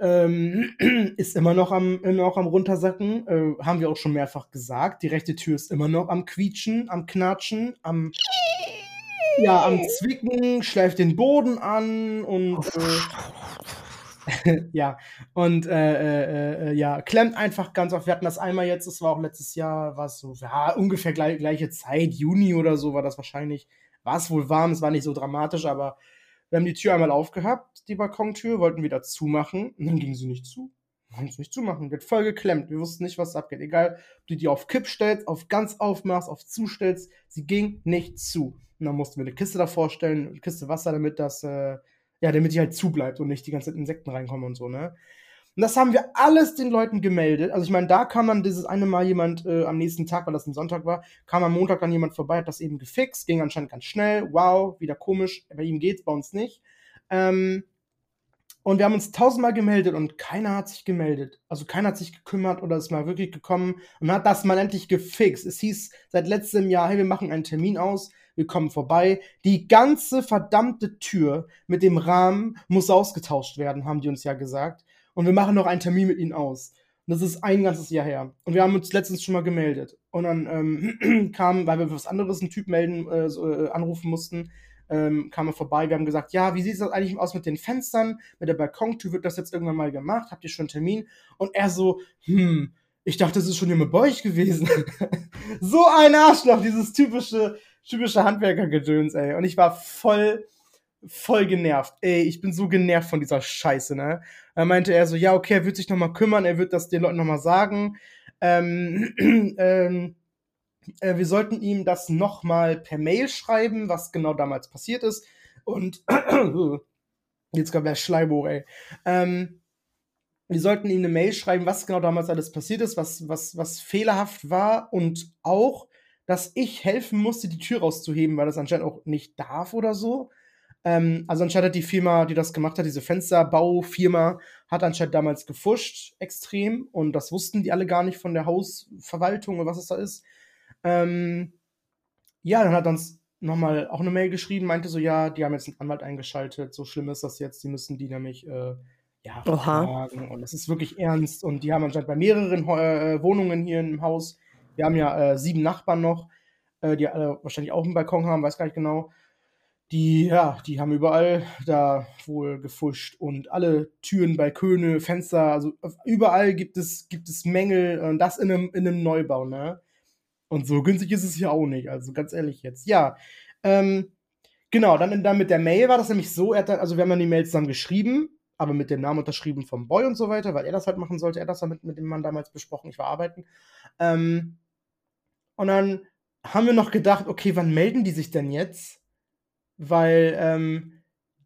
Ähm, <clears throat> ist immer noch am, immer noch am runtersacken. Äh, haben wir auch schon mehrfach gesagt. Die rechte Tür ist immer noch am quietschen, am knatschen, am ja, am Zwicken, schleift den Boden an und äh, <laughs> ja, und äh, äh, äh, ja, klemmt einfach ganz oft. Wir hatten das einmal jetzt, das war auch letztes Jahr, war es so, ja, ungefähr gleich, gleiche Zeit, Juni oder so war das wahrscheinlich. War es wohl warm, es war nicht so dramatisch, aber wir haben die Tür einmal aufgehabt, die Balkontür, wollten wieder zumachen und dann ging sie nicht zu. Wir konnten es nicht zumachen, wird voll geklemmt. Wir wussten nicht, was abgeht. Egal, ob du die auf Kipp stellst, auf ganz aufmachst, auf zustellst, sie ging nicht zu. Und dann mussten wir eine Kiste davor stellen, eine Kiste Wasser, damit das, äh, ja, damit die halt zubleibt und nicht die ganzen Insekten reinkommen und so, ne? Und das haben wir alles den Leuten gemeldet. Also ich meine, da kam dann dieses eine Mal jemand äh, am nächsten Tag, weil das ein Sonntag war, kam am Montag dann jemand vorbei, hat das eben gefixt, ging anscheinend ganz schnell. Wow, wieder komisch. Bei ihm geht's, bei uns nicht. Ähm, und wir haben uns tausendmal gemeldet und keiner hat sich gemeldet. Also keiner hat sich gekümmert oder ist mal wirklich gekommen und hat das mal endlich gefixt. Es hieß seit letztem Jahr, hey, wir machen einen Termin aus wir kommen vorbei. Die ganze verdammte Tür mit dem Rahmen muss ausgetauscht werden, haben die uns ja gesagt. Und wir machen noch einen Termin mit ihnen aus. Und das ist ein ganzes Jahr her. Und wir haben uns letztens schon mal gemeldet. Und dann ähm, <clears throat> kam, weil wir was anderes einen Typ melden, äh, so, äh, anrufen mussten, ähm, kam er vorbei. Wir haben gesagt, ja, wie sieht das eigentlich aus mit den Fenstern? Mit der Balkontür wird das jetzt irgendwann mal gemacht? Habt ihr schon einen Termin? Und er so, hm, ich dachte, das ist schon immer bei euch gewesen. <laughs> so ein Arschloch, dieses typische, typische Handwerkergedöns, ey. Und ich war voll, voll genervt. Ey, ich bin so genervt von dieser Scheiße, ne? Er meinte er so, ja, okay, er wird sich nochmal kümmern, er wird das den Leuten nochmal sagen. Ähm, <clears throat> ähm, äh, wir sollten ihm das nochmal per Mail schreiben, was genau damals passiert ist. Und <clears throat> jetzt gab er Schleibo, ey. Ähm, wir sollten ihm eine Mail schreiben, was genau damals alles passiert ist, was, was, was fehlerhaft war und auch, dass ich helfen musste, die Tür rauszuheben, weil das anscheinend auch nicht darf oder so. Ähm, also anscheinend hat die Firma, die das gemacht hat, diese Fensterbaufirma, hat anscheinend damals gefuscht extrem und das wussten die alle gar nicht von der Hausverwaltung oder was es da ist. Ähm, ja, dann hat uns nochmal auch eine Mail geschrieben, meinte so, ja, die haben jetzt einen Anwalt eingeschaltet, so schlimm ist das jetzt, die müssen die nämlich äh, ja, verklagen und das ist wirklich ernst und die haben anscheinend bei mehreren äh, Wohnungen hier im Haus wir haben ja äh, sieben Nachbarn noch, äh, die alle wahrscheinlich auch einen Balkon haben, weiß gar nicht genau. Die, ja, die haben überall da wohl gefuscht und alle Türen, Balköne, Fenster, also überall gibt es, gibt es Mängel und das in einem, in einem Neubau, ne? Und so günstig ist es ja auch nicht, also ganz ehrlich jetzt. Ja, ähm, genau, dann, dann mit der Mail war das nämlich so, er hat dann, also wir haben dann die Mail zusammen geschrieben, aber mit dem Namen unterschrieben vom Boy und so weiter, weil er das halt machen sollte. Er hat das halt mit, mit dem Mann damals besprochen, ich war arbeiten. Ähm, und dann haben wir noch gedacht, okay, wann melden die sich denn jetzt? Weil ähm,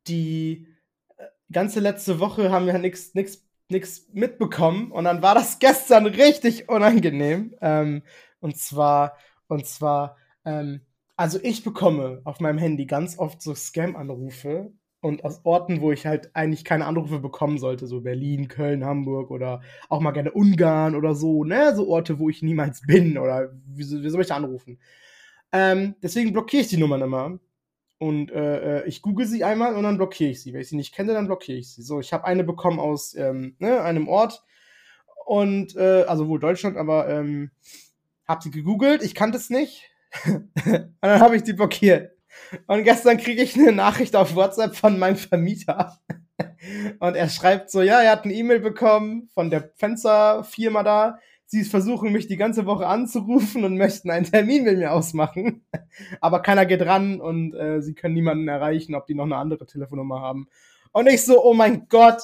die äh, ganze letzte Woche haben wir nichts nix, nix mitbekommen. Und dann war das <laughs> gestern richtig unangenehm. Ähm, und zwar, und zwar, ähm, also ich bekomme auf meinem Handy ganz oft so Scam-Anrufe und aus Orten, wo ich halt eigentlich keine Anrufe bekommen sollte, so Berlin, Köln, Hamburg oder auch mal gerne Ungarn oder so, ne, so Orte, wo ich niemals bin oder wie, wie soll ich da anrufen? Ähm, deswegen blockiere ich die Nummern immer und äh, äh, ich google sie einmal und dann blockiere ich sie. Wenn ich sie nicht kenne, dann blockiere ich sie. So, ich habe eine bekommen aus ähm, ne, einem Ort und äh, also wohl Deutschland, aber ähm, habe sie gegoogelt, ich kannte es nicht <laughs> und dann habe ich die blockiert. Und gestern kriege ich eine Nachricht auf WhatsApp von meinem Vermieter. <laughs> Und er schreibt so, ja, er hat eine E-Mail bekommen von der Fensterfirma da. Sie versuchen mich die ganze Woche anzurufen und möchten einen Termin mit mir ausmachen. <laughs> Aber keiner geht ran und äh, sie können niemanden erreichen, ob die noch eine andere Telefonnummer haben. Und ich so, oh mein Gott,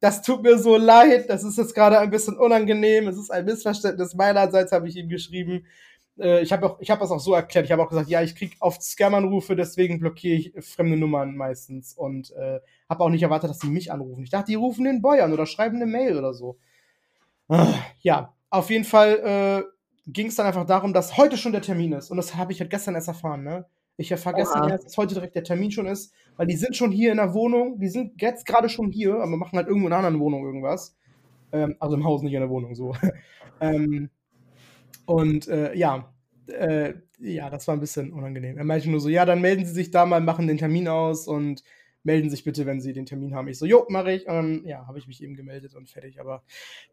das tut mir so leid. Das ist jetzt gerade ein bisschen unangenehm. Es ist ein Missverständnis meinerseits, habe ich ihm geschrieben. äh, ich habe hab das auch so erklärt. Ich habe auch gesagt, ja, ich kriege oft Scam-Anrufe, deswegen blockiere ich fremde Nummern meistens und äh, habe auch nicht erwartet, dass die mich anrufen. Ich dachte, die rufen den Boy an oder schreiben eine Mail oder so. Ah, ja, auf jeden Fall äh, ging es dann einfach darum, dass heute schon der Termin ist. Und das habe ich halt gestern erst erfahren, ne? Ich erfahre gestern erst, dass heute direkt der Termin schon ist, weil die sind schon hier in der Wohnung, die sind jetzt gerade schon hier, aber machen halt irgendwo in einer anderen Wohnung irgendwas. Ähm, also im Haus, nicht in der Wohnung, so. <laughs> ähm, und äh, ja, äh, ja, das war ein bisschen unangenehm. Er meinte nur so, ja, dann melden Sie sich da mal, machen den Termin aus und melden sich bitte, wenn Sie den Termin haben. Ich so, jo, mache ich. Und ja, habe ich mich eben gemeldet und fertig. Aber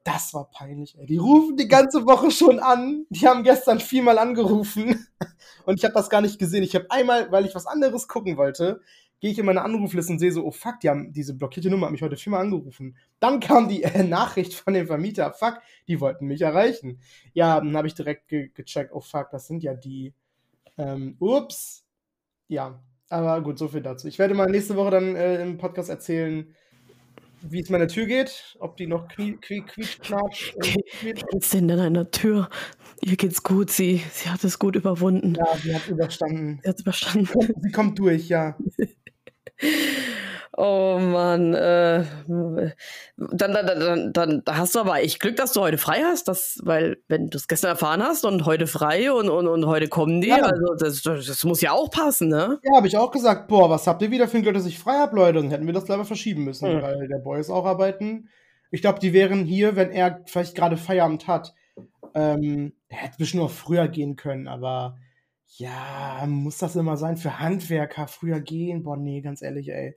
das war peinlich, ey. Die rufen die ganze Woche schon an. Die haben gestern viermal angerufen <laughs> und ich habe das gar nicht gesehen. Ich habe einmal, weil ich was anderes gucken wollte, gehe ich in meine Anrufliste und sehe so, oh fuck, die haben diese blockierte Nummer, hat mich heute viermal angerufen. Dann kam die äh, Nachricht von dem Vermieter, fuck, die wollten mich erreichen. Ja, dann habe ich direkt ge gecheckt, oh fuck, das sind ja die. Ähm, ups. Ja, aber gut, so viel dazu. Ich werde mal nächste Woche dann äh, im Podcast erzählen, wie es meiner Tür geht, ob die noch quietscht, quietsch, knatscht. Was denn an einer Tür? Ihr geht's gut, sie, sie hat es gut überwunden. Ja, sie hat überstanden. Sie hat überstanden. Sie kommt durch, ja. <laughs> Oh Mann, äh, dann, dann, dann, dann hast du aber echt Glück, dass du heute frei hast, das, weil wenn du es gestern erfahren hast und heute frei und, und, und heute kommen die, ja. also das, das muss ja auch passen, ne? Ja, habe ich auch gesagt, boah, was habt ihr wieder für ein Glück, dass ich frei habe, Leute? Dann hätten wir das leider verschieben müssen, mhm. weil der Boy ist auch arbeiten. Ich glaube, die wären hier, wenn er vielleicht gerade Feierabend hat. Ähm, er hätte bestimmt noch früher gehen können, aber ja, muss das immer sein für Handwerker früher gehen? Boah, nee, ganz ehrlich, ey.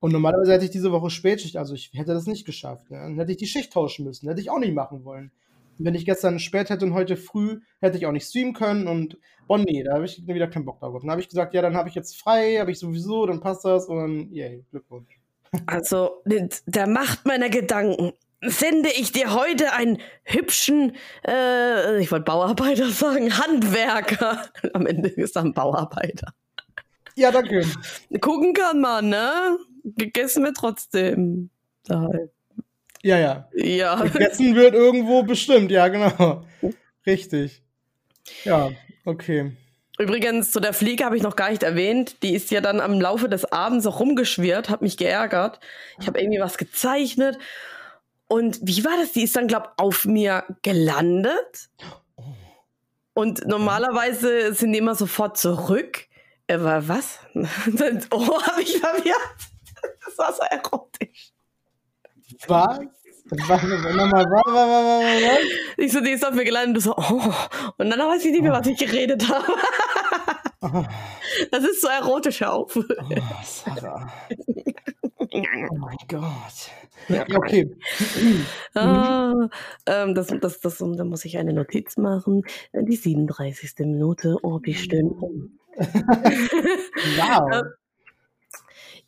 Und normalerweise hätte ich diese Woche Spätschicht, also ich hätte das nicht geschafft. Ne? Dann hätte ich die Schicht tauschen müssen, hätte ich auch nicht machen wollen. Und wenn ich gestern spät hätte und heute früh, hätte ich auch nicht streamen können und boah, nee, da habe ich wieder keinen Bock drauf. Dann habe ich gesagt, ja, dann habe ich jetzt frei, habe ich sowieso, dann passt das und yay, Glückwunsch. <laughs> Also, der Macht meiner Gedanken sende ich dir heute einen hübschen, äh, ich wollte Bauarbeiter sagen, Handwerker. <laughs> Am Ende ist er ein Bauarbeiter. Ja, danke. Gucken kann man, ne? Gegessen wird trotzdem. Daheim. Ja, ja. Ja. Gegessen wird irgendwo bestimmt, ja, genau. Richtig. Ja, okay. Übrigens, zu der Fliege habe ich noch gar nicht erwähnt. Die ist ja dann am Laufe des Abends auch rumgeschwirrt, hat mich geärgert. Ich habe irgendwie was gezeichnet und wie war das? Die ist dann, glaube ich, auf mir gelandet. Und normalerweise sind die immer sofort zurück. Aber was? <laughs> oh, habe ich verwirrt. Das war so erotisch. Was? Nochmal, was, was? Ich so, die ist auf mir gelandet und du so, oh. Und dann weiß ich nicht mehr, was ich geredet habe. Oh. Das ist so erotisch auf. Oh, Sarah. <laughs> Oh mein Gott. Ja, okay. ah, ähm, das, das, das, da muss ich eine Notiz machen. Die 37. Minute. Oh, wie schön. wow. <laughs>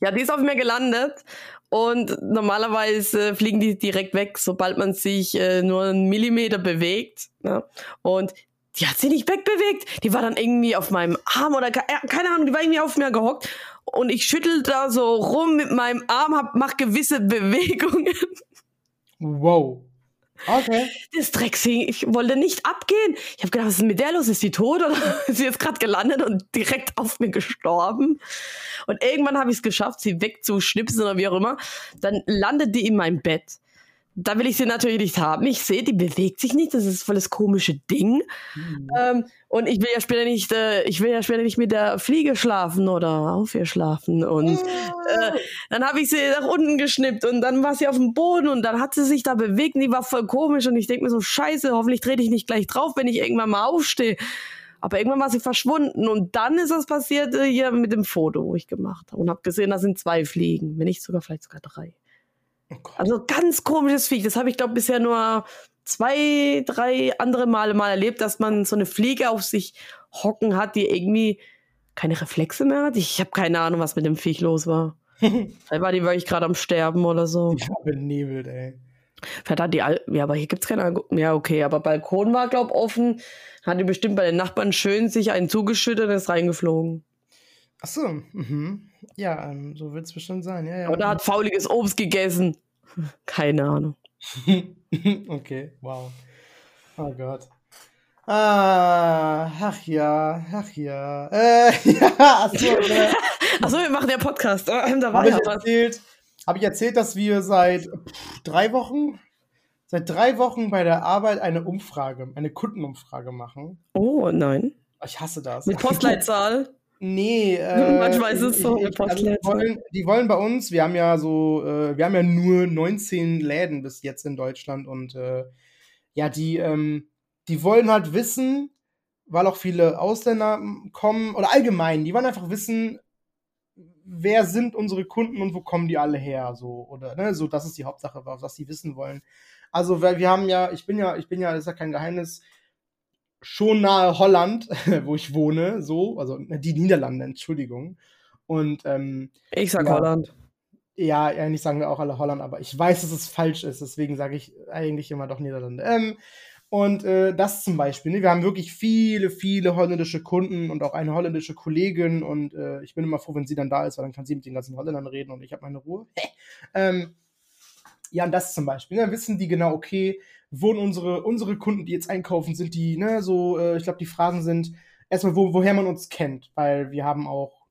Ja, die ist auf mir gelandet und normalerweise fliegen die direkt weg, sobald man sich äh, nur einen Millimeter bewegt. Ja? Und die hat sich nicht wegbewegt. Die war dann irgendwie auf meinem Arm oder keine Ahnung, die war irgendwie auf mir gehockt und ich schüttel da so rum mit meinem Arm, hab, mach gewisse Bewegungen. Wow. Okay. Das Drecksing, ich wollte nicht abgehen. Ich habe gedacht, was ist mit der los? Ist sie tot oder <laughs> ist sie jetzt gerade gelandet und direkt auf mir gestorben? Und irgendwann habe ich es geschafft, sie wegzuschnipsen oder wie auch immer. Dann landet die in meinem Bett da will ich sie natürlich nicht haben. Ich sehe, die bewegt sich nicht. Das ist voll das komische Ding. Mhm. Ähm, und ich will ja später nicht, äh, ich will ja später nicht mit der Fliege schlafen oder auf ihr schlafen. Und äh, dann habe ich sie nach unten geschnippt und dann war sie auf dem Boden und dann hat sie sich da bewegt und die war voll komisch. Und ich denke mir so, scheiße, hoffentlich trete ich nicht gleich drauf, wenn ich irgendwann mal aufstehe. Aber irgendwann war sie verschwunden und dann ist das passiert äh, hier mit dem Foto, wo ich gemacht habe und habe gesehen, da sind zwei Fliegen, wenn nicht sogar vielleicht sogar drei. Oh also ganz komisches Viech. Das habe ich, glaube bisher nur zwei, drei andere Male mal erlebt, dass man so eine Fliege auf sich hocken hat, die irgendwie keine Reflexe mehr hat. Ich habe keine Ahnung, was mit dem Viech los war. <laughs> Vielleicht war die wirklich gerade am Sterben oder so. Ich habe benebelt, ey. Vielleicht hat die, Al ja, aber hier gibt es keine, ja, okay, aber Balkon war, glaub offen. Hat die bestimmt bei den Nachbarn schön sich einen zugeschüttet und ist reingeflogen. Ach so, mhm. Ja, ähm, so wird es bestimmt sein. Ja, ja. Oder hat fauliges Obst gegessen. <laughs> Keine Ahnung. <laughs> okay, wow. Oh Gott. Ah, ach ja, ach ja. Äh, <laughs> ja, achso, äh, Achso, wir machen ja Podcast. Äh, da war habe ich ja erzählt, habe ich erzählt, dass wir seit pff, drei Wochen, seit drei Wochen bei der Arbeit eine Umfrage, eine Kundenumfrage machen. Oh, nein. Ich hasse das. Mit Postleitzahl. Nee, <laughs> äh, Manchmal ist es so ich- also die, wollen, die wollen bei uns, wir haben ja so, äh, wir haben ja nur 19 Läden bis jetzt in Deutschland und äh, ja, die, ähm, die wollen halt wissen, weil auch viele Ausländer kommen, oder allgemein, die wollen einfach wissen, wer sind unsere Kunden und wo kommen die alle her, so, oder, ne, so, das ist die Hauptsache, was was sie wissen wollen. Also, weil wir haben ja, ich bin ja, ich bin ja, das ist ja kein Geheimnis, schon nahe Holland, <laughs> wo ich wohne, so, also die Niederlande, Entschuldigung. Und ähm, Ich sag Ja. Holland. ja, eigentlich sagen wir auch alle Holland, aber ich weiß, dass es falsch ist, deswegen sage ich eigentlich immer doch Niederlande. Ähm, und äh, das zum Beispiel, ne? wir haben wirklich viele, viele holländische Kunden und auch eine holländische Kollegin und äh, ich bin immer froh, wenn sie dann da ist, weil dann kann sie mit den ganzen Holländern reden und ich habe meine Ruhe. <laughs> ähm, ja, und das zum Beispiel, ne? wissen die genau, okay, wohnen unsere, unsere Kunden, die jetzt einkaufen, sind die, ne, so, äh, ich glaube, die Fragen sind erstmal, wo, woher man uns kennt, weil wir haben auch,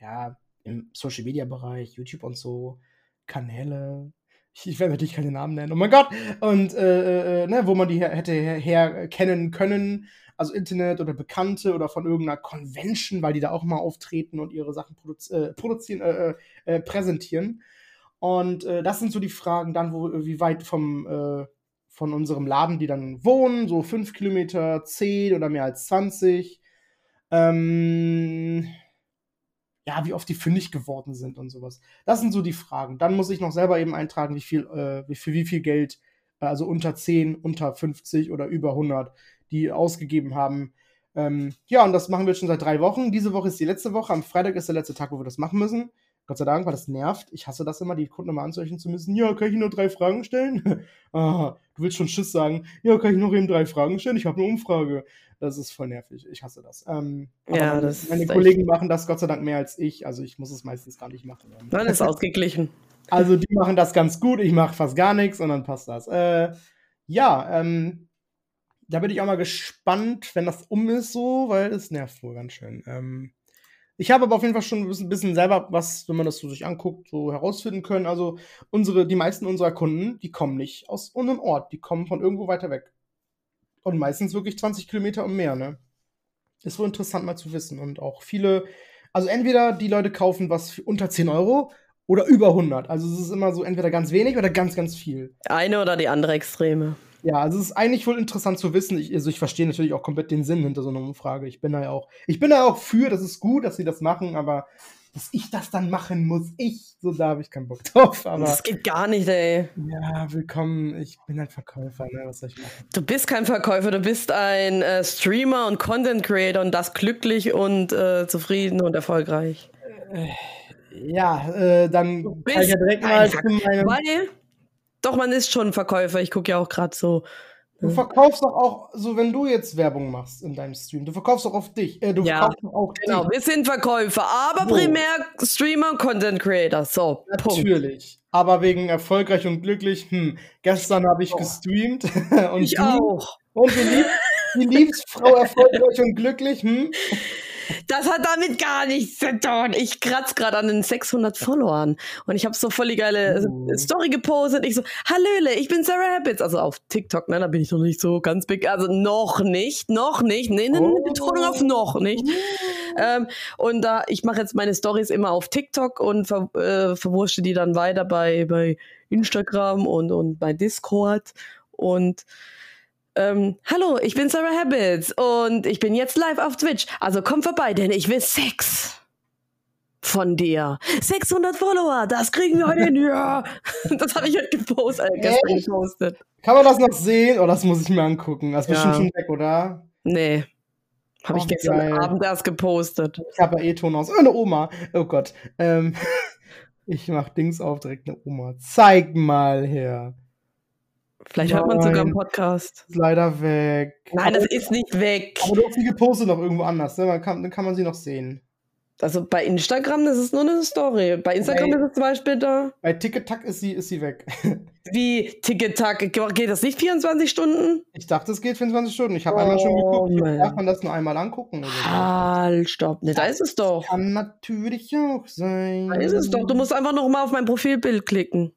ja, im Social Media Bereich, YouTube und so, Kanäle. Ich, werde natürlich keine Namen nennen, oh mein Gott. Und äh, äh, ne, wo man die her, hätte her, her kennen können, also Internet oder Bekannte oder von irgendeiner Convention, weil die da auch mal auftreten und ihre Sachen produzi äh, produzieren, äh, äh, äh, präsentieren. Und äh, das sind so die Fragen dann, wo, wie weit vom, äh, von unserem Laden die dann wohnen, so fünf Kilometer, zehn oder mehr als 20. Ähm, ja, wie oft die fündig geworden sind und sowas. Das sind so die Fragen. Dann muss ich noch selber eben eintragen, wie viel, äh, wie, für wie viel Geld, äh, also unter 10, unter 50 oder über 100, die ausgegeben haben. Ähm, ja, und das machen wir schon seit drei Wochen. Diese Woche ist die letzte Woche. Am Freitag ist der letzte Tag, wo wir das machen müssen. Gott sei Dank, weil das nervt. Ich hasse das immer, die Kunden immer anzeichnen zu müssen. Ja, kann ich nur drei Fragen stellen? <laughs> ah, du willst schon Schiss sagen. Ja, kann ich noch eben drei Fragen stellen? Ich habe eine Umfrage. Das ist voll nervig. Ich hasse das. Ähm, Ja, meine, das meine Kollegen machen das Gott sei Dank mehr als ich. Also ich muss es meistens gar nicht machen. <laughs> Dann ist ausgeglichen. <laughs> Also die machen das ganz gut, ich mache fast gar nichts und dann passt das. Äh, ja, ähm, da bin ich auch mal gespannt, wenn das um ist so, weil es nervt wohl ganz schön. Ähm, ich habe aber auf jeden Fall schon ein bisschen, selber was, wenn man das so sich anguckt, so herausfinden können. Also unsere, die meisten unserer Kunden, die kommen nicht aus unserem Ort, die kommen von irgendwo weiter weg. Und meistens wirklich 20 Kilometer und mehr, ne? Ist wohl interessant mal zu wissen. Und auch viele, also entweder die Leute kaufen was für unter 10 Euro oder über 100. Also es ist immer so entweder ganz wenig oder ganz, ganz viel. Eine oder die andere Extreme. Ja, also es ist eigentlich wohl interessant zu wissen. Ich, also ich verstehe natürlich auch komplett den Sinn hinter so einer Umfrage. Ich bin da ja auch, ich bin da auch für, das ist gut, dass sie das machen, aber dass ich das dann machen muss, ich, so da habe ich keinen Bock <laughs> drauf. Aber Das geht gar nicht, ey. ja, willkommen. Ich bin halt Verkäufer, ne? Was soll ich machen? Du bist kein Verkäufer, du bist ein äh, Streamer und Content Creator und das glücklich und äh, zufrieden und erfolgreich. Ja, äh, dann kann ich ja direkt ein mal zu meinem. Weil, doch, man ist schon Verkäufer. Ich gucke ja auch gerade so. Du verkaufst doch auch, so wenn du jetzt Werbung machst in deinem Stream, du verkaufst doch auf dich. Äh, du Ja, verkaufst doch auch Genau, dich. wir sind Verkäufer, aber So. primär Streamer und Content Creator. So, Punkt. Natürlich. Aber wegen erfolgreich und glücklich, hm, gestern habe ich Oh. gestreamt <laughs> und Ich du? auch. Und wie liebst, wie liebst Frau erfolgreich und glücklich, hm? Das hat damit gar nichts zu tun. Ich kratze gerade an den 600 Followern und ich habe so voll die geile Uh. Story gepostet. Ich so, Hallöle, ich bin Sarah Habits. Also auf TikTok, ne, da bin ich noch nicht so ganz big. Also noch nicht, noch nicht. Nee, nee, nee, Oh. Betonung auf noch nicht. Ähm, und da, ich mache jetzt meine Stories immer auf TikTok und ver, äh, verwurschte die dann weiter bei, bei Instagram und, und bei Discord. Und ähm, hallo, ich bin Sarah Habits und ich bin jetzt live auf Twitch. Also komm vorbei, denn ich will Sex von dir. 600 Follower, das kriegen wir heute hin. <laughs> Ja, das habe ich heute gepostet, äh, gestern Echt? gepostet. Kann man das noch sehen? Oh, das muss ich mir angucken. Das ist Ja. bestimmt schon weg, oder? Nee, habe Oh, ich gestern geil. Abend erst gepostet. Ich habe ja eh Ton aus. Oh, eine Oma. Oh Gott. Ähm, <laughs> ich mach Dings auf, direkt eine Oma. Zeig mal her. Vielleicht hört man sogar im Nein. Podcast. Ist leider weg. Nein, das ist nicht weg. aber du hast sie gepostet noch irgendwo anders, ne? Man kann, dann kann man sie noch sehen. Also bei Instagram das ist nur eine Story. Bei Instagram Bei- ist es zum Beispiel da. Bei TikTok ist sie, ist sie weg. <laughs> Wie Ticket-Tack. Geht das nicht 24 Stunden? Ich dachte, es geht 24 Stunden. Ich habe einmal schon Oh, geguckt. Mann. Darf man das nur einmal angucken? Halt, stopp. Ne, da ist es doch. Kann natürlich auch sein. Da ist es doch. Du musst einfach noch mal auf mein Profilbild klicken.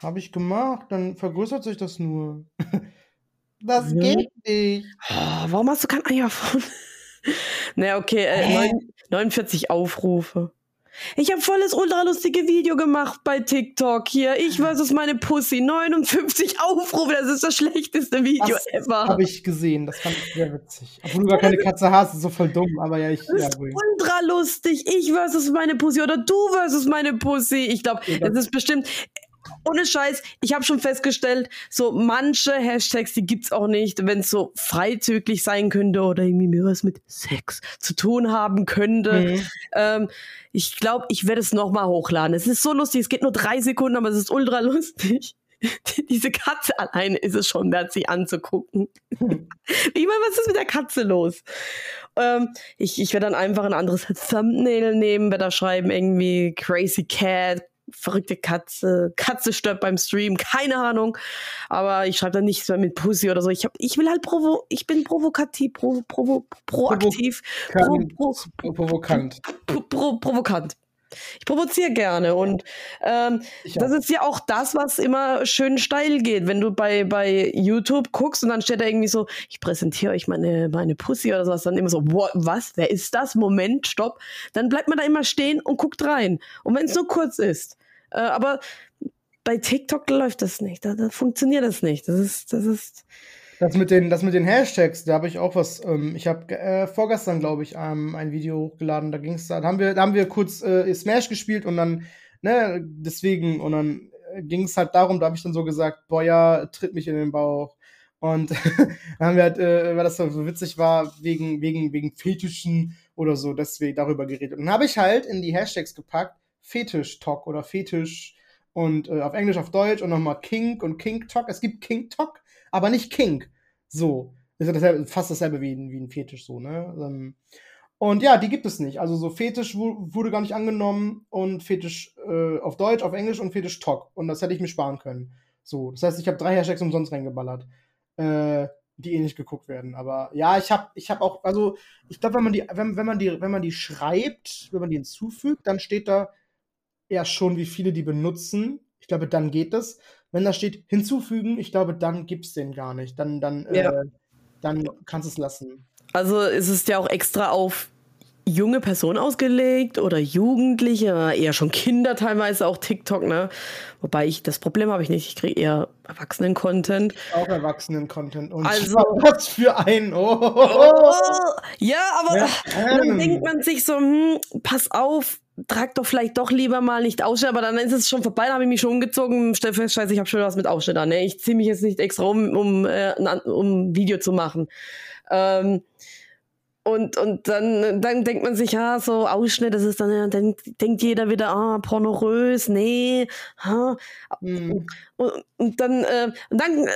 Habe ich gemacht, dann vergrößert sich das nur. <laughs> Das Ja. geht nicht. Ah, warum hast du kein iPhone? <laughs> naja, okay. Äh, Hä? neun- 49 Aufrufe. Ich habe volles ultralustige Video gemacht bei TikTok hier. Ich versus meine Pussy. 59 <laughs> Aufrufe. Das ist das schlechteste Video Das ever. Habe ich gesehen, das fand ich sehr witzig. Obwohl du gar keine Katze hast, ist so voll dumm, aber ja, ich. Das Ja, ist wohl. ultra lustig. Ich versus meine Pussy oder du versus meine Pussy. Ich glaube, Ja, das ist bestimmt. Ohne Scheiß, ich habe schon festgestellt, so manche Hashtags, die gibt's auch nicht, wenn es so freizügig sein könnte oder irgendwie mir was mit Sex zu tun haben könnte. Mhm. Ähm, ich glaube, ich werde es nochmal hochladen. Es ist so lustig, es geht nur drei Sekunden, aber es ist ultra lustig. Diese Katze alleine ist es schon wert, sie anzugucken. <laughs> Ich meine, was ist mit der Katze los? Ähm, ich ich werde dann einfach ein anderes Thumbnail nehmen, werde da schreiben, irgendwie Crazy Cat, verrückte Katze, Katze stört beim Stream, keine Ahnung. Aber ich schreibe dann nichts mehr mit Pussy oder so. Ich, hab, ich will halt provo, ich bin provokativ, provo, provo, proaktiv, pro, Kann- pro, Provokant. pro, pro, provokant. Ich provoziere gerne und ähm, das ist ja auch das, was immer schön steil geht. Wenn du bei, bei YouTube guckst und dann steht da irgendwie so, ich präsentiere euch meine, meine Pussy oder sowas, dann immer so, what, was, wer ist das? Moment, stopp. Dann bleibt man da immer stehen und guckt rein. Und wenn es nur kurz ist. Äh, aber bei TikTok läuft das nicht. Da, da funktioniert das nicht. Das ist, das ist. Das mit den, das mit den Hashtags, da habe ich auch was. Ähm, ich habe äh, vorgestern, glaube ich, ähm, ein Video hochgeladen. Da ging's da, da haben wir, da haben wir kurz äh, Smash gespielt und dann, ne, deswegen und dann äh, ging es halt darum. Da habe ich dann so gesagt, boah ja, tritt mich in den Bauch. Und <laughs> dann haben wir halt, äh, weil das so witzig war, wegen, wegen, wegen Fetischen oder so, deswegen darüber geredet. Und dann habe ich halt in die Hashtags gepackt, Fetisch-Talk oder Fetisch und äh, auf Englisch, auf Deutsch und nochmal Kink und Kink-Talk. Es gibt Kink-Talk, aber nicht Kink. So. Ist ja dasselbe, fast dasselbe wie, wie ein Fetisch, so, ne? Ähm, und ja, die gibt es nicht. Also so Fetisch wu- wurde gar nicht angenommen und Fetisch äh, auf Deutsch, auf Englisch und Fetisch Talk. Und das hätte ich mir sparen können. So. Das heißt, ich habe drei Hashtags umsonst reingeballert. Äh, die eh nicht geguckt werden. Aber ja, ich habe ich hab auch, also ich glaube, wenn man die, wenn, wenn man die, wenn man die schreibt, wenn man die hinzufügt, dann steht da ja schon, wie viele die benutzen. Ich glaube, dann geht das. Wenn da steht hinzufügen, ich glaube, dann gibt's den gar nicht. Dann, dann, Ja. äh, dann kannst du es lassen. Also ist es ja auch extra auf junge Personen ausgelegt oder Jugendliche, eher schon Kinder teilweise, auch TikTok, ne? Wobei ich, das Problem habe ich nicht, ich kriege eher Erwachsenen-Content. Auch Erwachsenen-Content. Und Also- was für ein. Oh, Oh, ja, aber Ja, dann ähm. denkt man sich so, hm, pass auf, trag doch vielleicht doch lieber mal nicht Ausschnitt, aber dann ist es schon vorbei, dann habe ich mich schon umgezogen, stell fest, scheiße, ich habe schon was mit Ausschnitt an. Ne? Ich ziehe mich jetzt nicht extra um, um, äh, um ein Video zu machen. Ähm, und, und dann, dann denkt man sich, ja, so Ausschnitt, das ist dann, ja, dann denkt jeder wieder, ah, pornorös, nee, ha, Hm. und, und dann, äh, und dann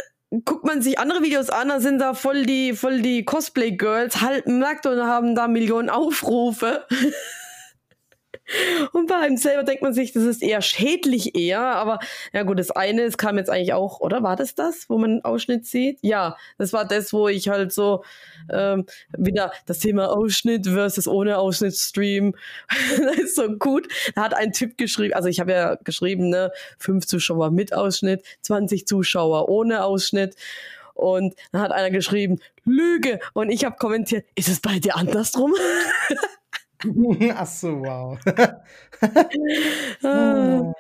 guckt man sich andere Videos an, da sind da voll die, voll die Cosplay-Girls, halb nackt und haben da Millionen Aufrufe. <laughs> Und bei einem selber denkt man sich, das ist eher schädlich eher, aber ja gut, das eine, es kam jetzt eigentlich auch, oder war das das, wo man einen Ausschnitt sieht? Ja, das war das, wo ich halt so ähm, wieder das Thema Ausschnitt versus ohne Ausschnitt Stream, <laughs> das ist so gut. Da hat ein Typ geschrieben, also ich habe ja geschrieben, ne, fünf Zuschauer mit Ausschnitt, 20 Zuschauer ohne Ausschnitt. Und dann hat einer geschrieben, Lüge. Und ich habe kommentiert, ist es bei dir andersrum? <laughs> <laughs> Ach so, wow. <laughs> Ah.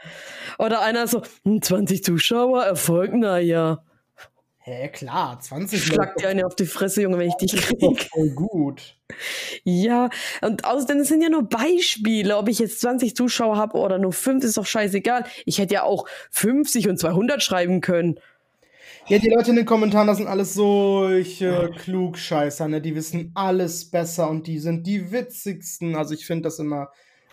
Oder einer so, hm, 20 Zuschauer, Erfolg, naja. Hä, klar, 20 <laughs> Schlag dir eine auf die Fresse, Junge, wenn ich dich ist krieg. doch voll gut. Ja, und außerdem das sind ja nur Beispiele. Ob ich jetzt 20 Zuschauer habe oder nur 5, ist doch scheißegal. Ich hätte ja auch 50 und 200 schreiben können. Ja, die Leute in den Kommentaren, das sind alles solche Klugscheißer, ne? Die wissen alles besser und die sind die witzigsten. Also ich finde das immer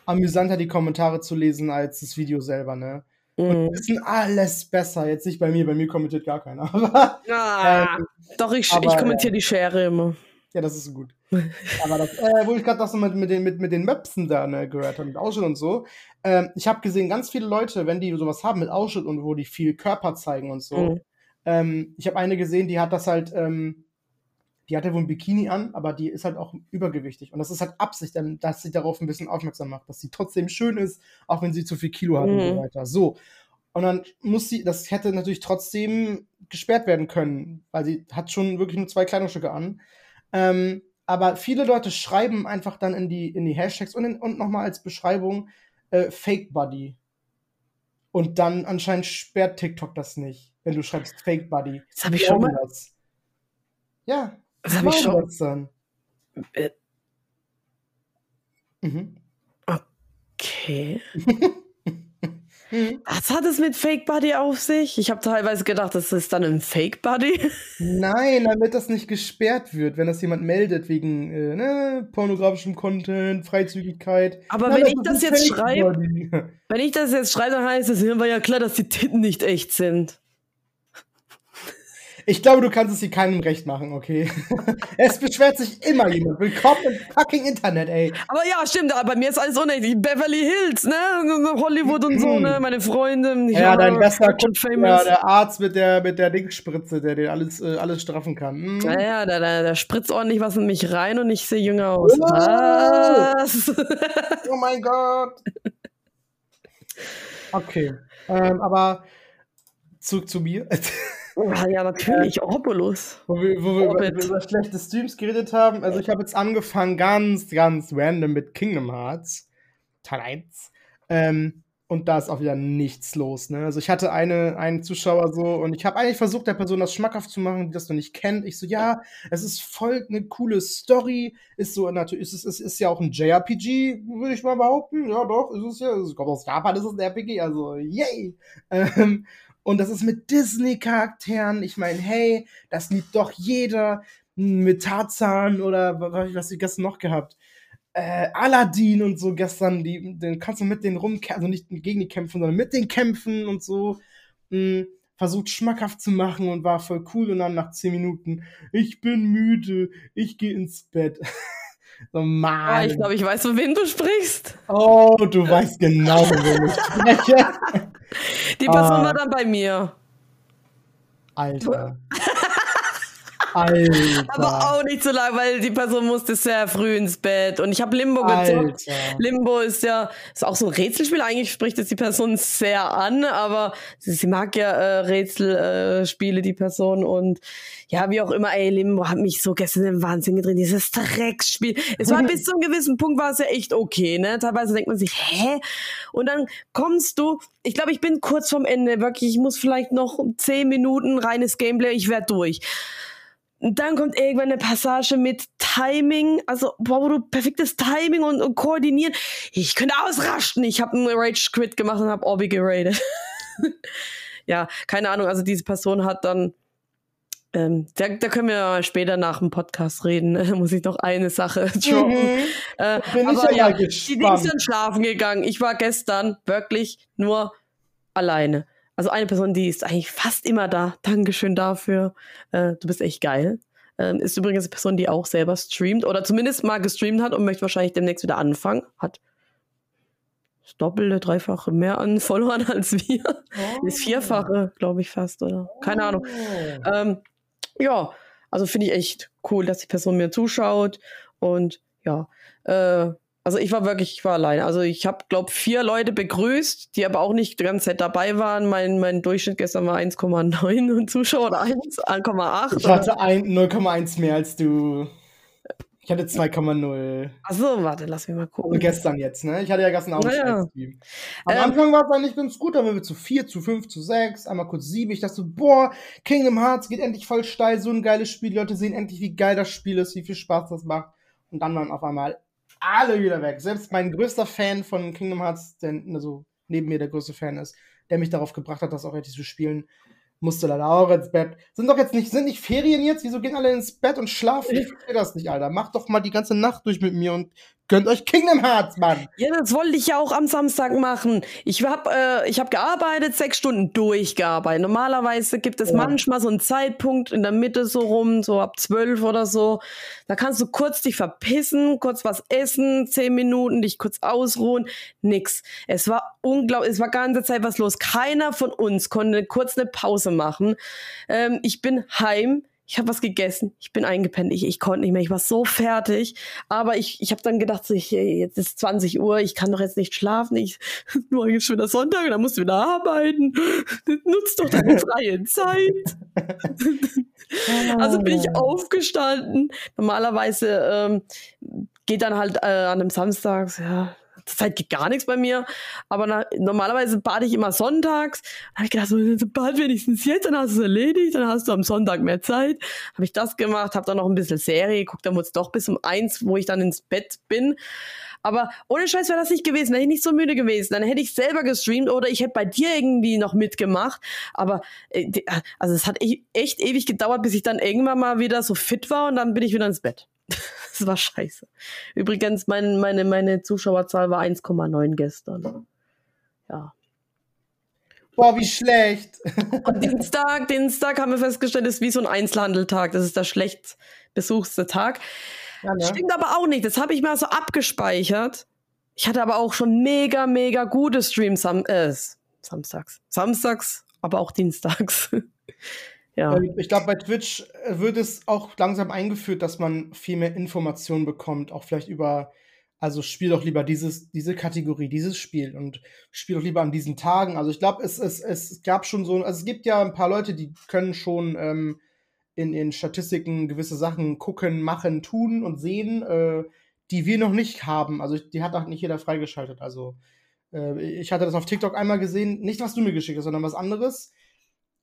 amüsanter, die Kommentare zu lesen, als das Video selber, ne? Mhm. Die wissen alles besser. Jetzt nicht bei mir, bei mir kommentiert gar keiner. Aber <laughs> Ah, Ähm, doch, ich, aber, ich kommentiere die Schere immer. Ja, das ist gut. Aber das, äh, wo ich gerade das so mit, mit, den, mit, mit den Möpsen da ne, gehört habe, mit Ausschnitt und so. Ähm, ich habe gesehen, ganz viele Leute, wenn die sowas haben mit Ausschnitt und wo die viel Körper zeigen und so. Mhm. Ähm, ich habe eine gesehen, die hat das halt, ähm, die hatte wohl ein Bikini an, aber die ist halt auch übergewichtig. Und das ist halt Absicht, dass sie darauf ein bisschen aufmerksam macht, dass sie trotzdem schön ist, auch wenn sie zu viel Kilo hat mhm. und so mhm. weiter. So. Und dann muss sie, das hätte natürlich trotzdem gesperrt werden können, weil sie hat schon wirklich nur zwei Kleidungsstücke an. Ähm, aber viele Leute schreiben einfach dann in die, in die Hashtags und, in, und nochmal als Beschreibung äh, Fake Buddy. Und dann anscheinend sperrt TikTok das nicht, wenn du schreibst Fake Buddy. Das habe ich schon mal. Das. Ja, das habe ich schon. Das dann. Äh. Mhm. Okay. <laughs> Mhm. Was hat es mit Fake Buddy auf sich? Ich habe teilweise gedacht, das ist dann ein Fake Buddy. <laughs> Nein, damit das nicht gesperrt wird, wenn das jemand meldet wegen äh, ne, pornografischem Content, Freizügigkeit. Aber Nein, wenn ich das jetzt schreibe, <laughs> wenn ich das jetzt schreibe, dann heißt es, war ja klar, dass die Titten nicht echt sind. Ich glaube, du kannst es hier keinem recht machen, okay? <laughs> es beschwert sich immer jemand. Willkommen im fucking Internet, ey. Aber ja, stimmt, aber bei mir ist alles unnötig. Beverly Hills, ne? Hollywood und so, ne? Meine Freunde. Ja, dein bester ja, der Arzt mit der, mit der Dickspritze, der dir alles, äh, alles straffen kann. Mhm. Naja, der, der, der spritzt ordentlich was in mich rein und ich sehe jünger aus. Oh. Was? <laughs> oh mein Gott. Okay. Ähm, aber zurück zu mir. <laughs> Oh, ja, natürlich, äh, Orbulus. Wo wir, wo wir über, über, schlechte Streams geredet haben. Also ich habe jetzt angefangen ganz, ganz random mit Kingdom Hearts. Teil 1. Ähm, und da ist auch wieder nichts los. Ne? Also ich hatte eine, einen Zuschauer so und ich habe eigentlich versucht, der Person das schmackhaft zu machen, die das noch nicht kennt. Ich so, ja, es ist voll eine coole Story. Ist so natürlich, ist, ist, ist ja auch ein JRPG, würde ich mal behaupten. Ja, doch, ist es ja. Es kommt aus Japan, ist es ein RPG, also yay. Ähm, und das ist mit Disney-Charakteren. Ich meine, hey, das liebt doch jeder. Mit Tarzan oder was, was ich gestern noch gehabt? Äh, Aladdin und so gestern, die, den kannst du mit denen rumkämpfen, also nicht gegen die kämpfen, sondern mit den kämpfen und so. Mh, hm, versucht schmackhaft zu machen und war voll cool und dann nach zehn Minuten, ich bin müde, ich gehe ins Bett. <laughs> so, Mann. Oh, ich glaube, ich weiß, von wem du sprichst. Oh, du weißt genau, von wem ich spreche. <laughs> Die Person ah. war dann bei mir. Alter. <laughs> Alter. Aber auch nicht so lange, weil die Person musste sehr früh ins Bett. Und ich habe Limbo gezockt. Limbo ist ja ist auch so ein Rätselspiel. Eigentlich spricht es die Person sehr an, aber sie, sie mag ja äh, Rätselspiele, äh, die Person. Und ja, wie auch immer, ey, Limbo hat mich so gestern im Wahnsinn gedreht. Dieses Drecksspiel. Es war bis zu einem gewissen Punkt war es ja echt okay, ne? Teilweise denkt man sich, hä? Und dann kommst du, ich glaube, ich bin kurz vorm Ende, wirklich, ich muss vielleicht noch zehn Minuten reines Gameplay, ich werde durch. Dann kommt irgendwann eine Passage mit Timing, also boah, wo du perfektes Timing und, und koordinieren. Ich könnte ausrasten. Ich habe einen Rage Quit gemacht und habe Orbi geradet. <laughs> ja, keine Ahnung. Also diese Person hat dann, ähm, da, da können wir später nach dem Podcast reden. Da <laughs> muss ich noch eine Sache <laughs> droppen. Mhm. Äh, Bin aber ja, die Dings sind schlafen gegangen. Ich war gestern wirklich nur alleine. Also eine Person, die ist eigentlich fast immer da. Dankeschön dafür. Äh, du bist echt geil. Ähm, ist übrigens eine Person, die auch selber streamt oder zumindest mal gestreamt hat und möchte wahrscheinlich demnächst wieder anfangen. Hat das doppelte, dreifache mehr an <laughs> Followern als wir. Oh. Ist vierfache, glaube ich fast, oder? Keine Ahnung. Oh. Ähm, ja, also finde ich echt cool, dass die Person mir zuschaut und ja, äh, also ich war wirklich, ich war allein. Also ich habe, glaube vier Leute begrüßt, die aber auch nicht die ganze Zeit dabei waren. Mein, mein Durchschnitt gestern war 1,9 und Zuschauer oder 1,8. Ich hatte 0,1 mehr als du. Ich hatte 2,0. Achso, warte, lass mich mal gucken. Also gestern jetzt, ne? Ich hatte ja gestern auch ein naja. Am ähm, Anfang war es eigentlich ganz gut, dann waren wir zu 4, zu 5, zu 6, einmal kurz 7. Ich dachte so, boah, Kingdom Hearts geht endlich voll steil, so ein geiles Spiel. Die Leute sehen endlich, wie geil das Spiel ist, wie viel Spaß das macht. Und dann waren auf einmal alle wieder weg. Selbst mein größter Fan von Kingdom Hearts, der also neben mir der größte Fan ist, der mich darauf gebracht hat, das auch richtig zu spielen, musste leider auch ins Bett. Sind doch jetzt nicht, sind nicht Ferien jetzt? Wieso gehen alle ins Bett und schlafen? <laughs> Ich verstehe das nicht, Alter. Mach doch mal die ganze Nacht durch mit mir und gönnt euch Kingdom Hearts, Mann. Ja, das wollte ich ja auch am Samstag machen. Ich habe äh, ich hab gearbeitet, sechs Stunden durchgearbeitet. Normalerweise gibt es ja. manchmal so einen Zeitpunkt in der Mitte so rum, so ab zwölf oder so. Da kannst du kurz dich verpissen, kurz was essen, zehn Minuten, dich kurz ausruhen. Nix. Es war unglaublich, es war ganze Zeit was los. Keiner von uns konnte kurz eine Pause machen. Ähm, ich bin heim ich habe was gegessen, ich bin eingepennt, ich, ich konnte nicht mehr, ich war so fertig. Aber ich, ich habe dann gedacht, so, ich, jetzt ist 20 Uhr, ich kann doch jetzt nicht schlafen. Ich, <laughs> morgen ist schon wieder Sonntag, dann musst du wieder arbeiten. <laughs> Nutzt doch deine <laughs> freie Zeit. also bin ich ah. aufgestanden. Normalerweise ähm, geht dann halt äh, an einem Samstag, ja, Zeit geht gar nichts bei mir. Aber na, normalerweise bade ich immer sonntags. Da habe ich gedacht, so, bad wenigstens jetzt, dann hast du es erledigt, dann hast du am Sonntag mehr Zeit. Habe ich das gemacht, habe dann noch ein bisschen Serie geguckt, dann wurde es doch bis um eins, wo ich dann ins Bett bin. Aber ohne Scheiß wäre das nicht gewesen, wäre ich nicht so müde gewesen. Dann hätte ich selber gestreamt oder ich hätte bei dir irgendwie noch mitgemacht. Aber äh, also es hat echt, echt ewig gedauert, bis ich dann irgendwann mal wieder so fit war und dann bin ich wieder ins Bett. <laughs> das war scheiße. Übrigens, mein, meine, meine Zuschauerzahl war 1,9 gestern. Ja. Boah, wie schlecht. <laughs> Und Dienstag, Dienstag haben wir festgestellt, ist wie so ein Einzelhandeltag. Das ist der schlecht besuchste Tag. Ja, ne? Stimmt aber auch nicht. Das habe ich mal so abgespeichert. Ich hatte aber auch schon mega, mega gute Streams sam äh, samstags. Samstags, aber auch dienstags. <laughs> Ja. Ich glaube, bei Twitch äh, wird es auch langsam eingeführt, dass man viel mehr Informationen bekommt, auch vielleicht über, also spiel doch lieber dieses, diese Kategorie, dieses Spiel und spiel doch lieber an diesen Tagen. Also ich glaube, es, es, es gab schon so, also es gibt ja ein paar Leute, die können schon ähm, in den Statistiken gewisse Sachen gucken, machen, tun und sehen, äh, die wir noch nicht haben. Also die hat auch nicht jeder freigeschaltet. Also äh, ich hatte das auf TikTok einmal gesehen, nicht was du mir geschickt hast, sondern was anderes.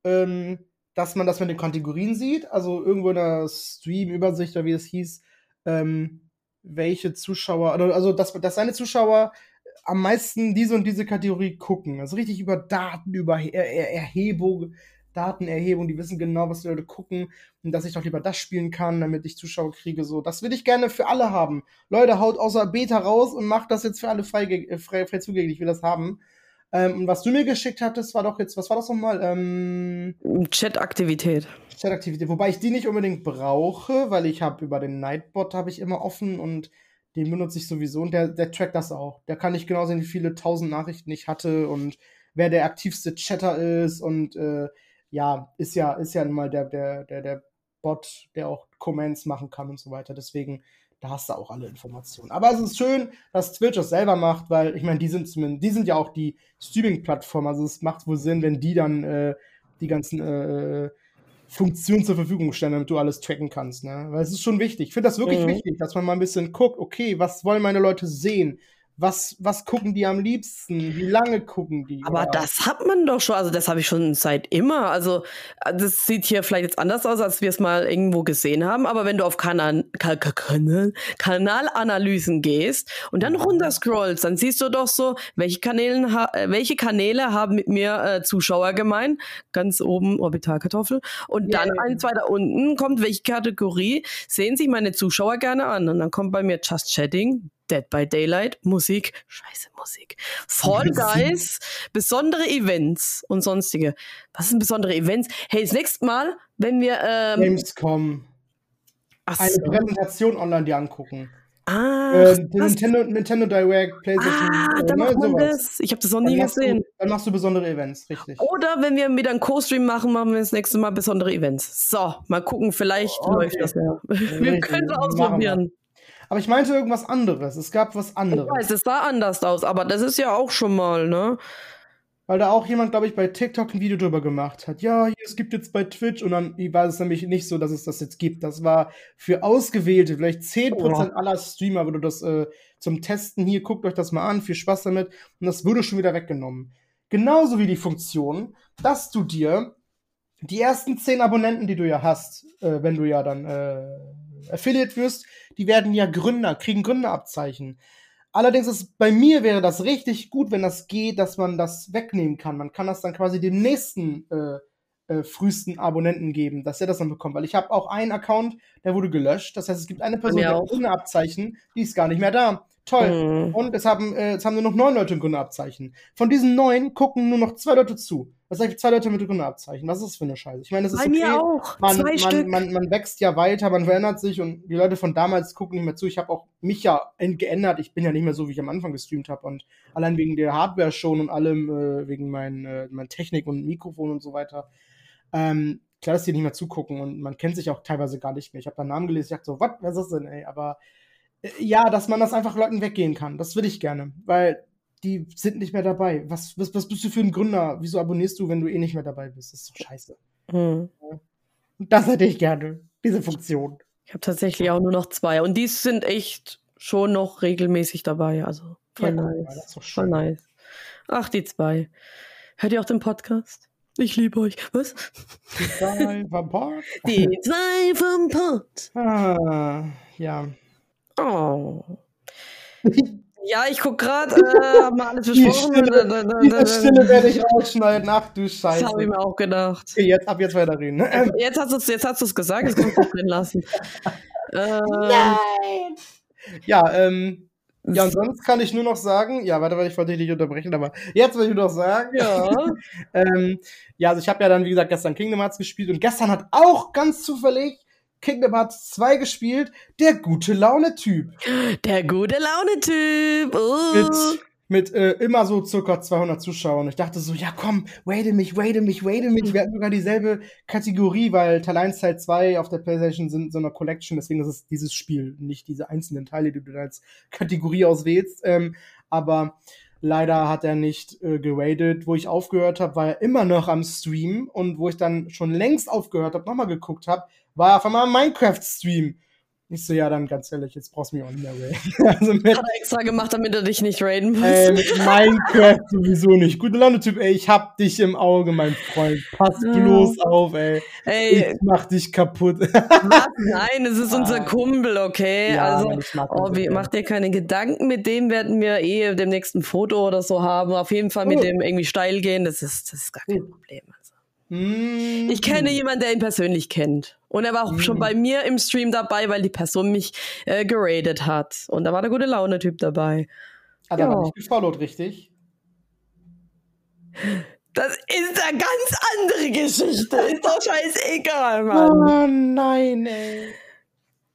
Ähm, dass man das mit den Kategorien sieht, also irgendwo in der Stream-Übersicht oder wie es hieß, ähm, welche Zuschauer, also dass, dass seine Zuschauer am meisten diese und diese Kategorie gucken. Also richtig über Daten, über er er Erhebung, Datenerhebung, die wissen genau, was die Leute gucken und dass ich doch lieber das spielen kann, damit ich Zuschauer kriege. So, das würde ich gerne für alle haben. Leute, haut außer Beta raus und macht das jetzt für alle frei, äh, frei, frei zugänglich. Ich will das haben. Ähm, und was du mir geschickt hattest, war doch jetzt, was war das nochmal? Ähm, Chat-Aktivität. Chat-Aktivität, wobei ich die nicht unbedingt brauche, weil ich habe über den Nightbot habe ich immer offen und den benutze ich sowieso und der, der trackt das auch. Der kann nicht genau sehen, wie viele tausend Nachrichten ich hatte und wer der aktivste Chatter ist und äh, ja, ist ja, ist ja mal der, der, der, der Bot, der auch Comments machen kann und so weiter. Deswegen da hast du auch alle Informationen. Aber es ist schön, dass Twitch das selber macht, weil ich meine, die sind zumindest, die sind ja auch die Streaming-Plattform. Also es macht wohl Sinn, wenn die dann äh, die ganzen äh, Funktionen zur Verfügung stellen, damit du alles tracken kannst. Ne? Weil es ist schon wichtig. Ich finde das wirklich mhm. wichtig, dass man mal ein bisschen guckt, okay, was wollen meine Leute sehen? Was, was gucken die am liebsten? Wie lange gucken die? Aber oder? das hat man doch schon, also das habe ich schon seit immer. Also das sieht hier vielleicht jetzt anders aus, als wir es mal irgendwo gesehen haben. Aber wenn du auf Kanal, Kanal, Kanalanalysen gehst und dann runterscrollst, dann siehst du doch so, welche, Kanälen äh, welche Kanäle haben mit mir äh, Zuschauer gemeint. Ganz oben Orbitalkartoffel. Und yeah. dann eins weiter unten kommt, welche Kategorie sehen sich meine Zuschauer gerne an. Und dann kommt bei mir Just Chatting, Dead by Daylight, Musik, scheiße Musik, Fall <laughs> Guys, besondere Events und sonstige. Was sind besondere Events? Hey, das nächste Mal, wenn wir ähm, Gamescom Ach eine so. Präsentation online die angucken. Ah, äh, Nintendo, Nintendo Direct, PlayStation. Ah, da äh, macht man das. Ich habe das noch nie gesehen. Du, dann machst du besondere Events, richtig. Oder wenn wir wieder einen Co-Stream machen, machen wir das nächste Mal besondere Events. So, mal gucken, vielleicht oh, okay. läuft das ja. <laughs> Wir können es ausprobieren. Aber ich meinte irgendwas anderes. Es gab was anderes. Ich weiß, es sah anders aus, aber das ist ja auch schon mal, ne? Weil da auch jemand, glaube ich, bei TikTok ein Video drüber gemacht hat. Ja, es gibt jetzt bei Twitch und dann war es nämlich nicht so, dass es das jetzt gibt. Das war für ausgewählte, vielleicht 10% oh. aller Streamer, würde das äh, zum Testen hier, guckt euch das mal an, viel Spaß damit. Und das wurde schon wieder weggenommen. Genauso wie die Funktion, dass du dir die ersten 10 Abonnenten, die du ja hast, äh, wenn du ja dann äh, Affiliate wirst, die werden ja Gründer, kriegen Gründerabzeichen. Allerdings ist bei mir wäre das richtig gut, wenn das geht, dass man das wegnehmen kann. Man kann das dann quasi dem nächsten äh, äh, frühesten Abonnenten geben, dass er das dann bekommt. Weil ich habe auch einen Account, der wurde gelöscht. Das heißt, es gibt eine Person, die hat Gründerabzeichen, die ist gar nicht mehr da. Toll. Mhm. Und es haben, äh, es haben nur noch neun Leute ein Gründerabzeichen. Von diesen neun gucken nur noch zwei Leute zu. Das heißt, zwei Leute mit Gründerabzeichen. Was ist das für eine Scheiße? Ich meine, das ist Bei okay. mir auch. Man, Zwei man, Stück. Man, man wächst ja weiter, man verändert sich und die Leute von damals gucken nicht mehr zu. Ich habe auch mich ja geändert. Ich bin ja nicht mehr so, wie ich am Anfang gestreamt habe. Und allein wegen der Hardware schon und allem, äh, wegen mein, äh, meiner Technik und Mikrofon und so weiter. Ähm, klar, dass die nicht mehr zugucken und man kennt sich auch teilweise gar nicht mehr. Ich habe da einen Namen gelesen, ich dachte so, was, was ist das denn, ey? Aber ja, dass man das einfach Leuten weggehen kann, das will ich gerne, weil die sind nicht mehr dabei. Was, was, was bist du für ein Gründer? Wieso abonnierst du, wenn du eh nicht mehr dabei bist? Das ist doch scheiße. Und das hätte ich gerne, diese Funktion. Ich habe tatsächlich auch nur noch zwei. Und die sind echt schon noch regelmäßig dabei. Also voll Ja, nice. Voll nice. Ach, die zwei. Hört ihr auch den Podcast? Ich liebe euch. Was? Die zwei vom Park. Die zwei vom Pod. Ah, ja. Oh. Ja, ich guck gerade, äh, <laughs> haben wir alles Die besprochen. Stille, Da- da- da- diese Stille werde ich rausschneiden. Ach du Das Scheiße. habe ich mir auch gedacht. Okay, jetzt, ab jetzt weiterreden. Ne? Jetzt hast du es jetzt hast du's gesagt, jetzt kannst du es drin lassen. <laughs> Ähm, Nein! Ja, ähm, ja, und sonst kann ich nur noch sagen, ja, warte, warte, ich wollte dich nicht unterbrechen, aber jetzt will ich nur noch sagen, Ja. <laughs> ähm, ja, also ich habe ja dann, wie gesagt, gestern Kingdom Hearts gespielt und gestern hat auch ganz zufällig Kingdom Hearts 2 gespielt, der gute Laune-Typ. Der gute Laune-Typ. Oh. Mit, mit äh, immer so circa 200 Zuschauern. Ich dachte so, ja komm, wait mich, wait mich, wait mich. Wir hatten sogar dieselbe Kategorie, weil Teil 1, Teil 2 auf der Playstation sind so eine Collection, deswegen ist es dieses Spiel, nicht diese einzelnen Teile, die du dann als Kategorie auswählst. Ähm, aber leider hat er nicht äh, geradet. Wo ich aufgehört habe, war er immer noch am Stream und wo ich dann schon längst aufgehört habe, nochmal geguckt habe, war auf einmal am Minecraft-Stream. Ich so, ja, dann ganz ehrlich, jetzt brauchst du mich auch nicht mehr raiden. <laughs> also mit, Hat er extra gemacht, damit er dich nicht raiden muss. Ey, mit <laughs> Minecraft sowieso nicht. Gute Laune, Typ, ey, ich hab dich im Auge, mein Freund. Pass Ja. bloß auf, ey. Ey, Ich mach dich kaputt. was? Nein, es ist <laughs> unser Ah. Kumpel, okay? also, mag ihn oh, gerne. mach dir keine Gedanken, mit dem werden wir eh demnächst ein Foto oder so haben. Auf jeden Fall mit Oh. dem irgendwie steil gehen, das ist, das ist gar kein Oh. Problem. Mm. Ich kenne jemanden, der ihn persönlich kennt. Und er war auch schon Mhm. bei mir im Stream dabei, weil die Person mich äh, geradet hat. Und da war der gute Laune-Typ dabei. Ah, da war Ja. nicht gefollowt, richtig? Das ist eine ganz andere Geschichte. Ist doch scheißegal, Mann. Oh nein, ey.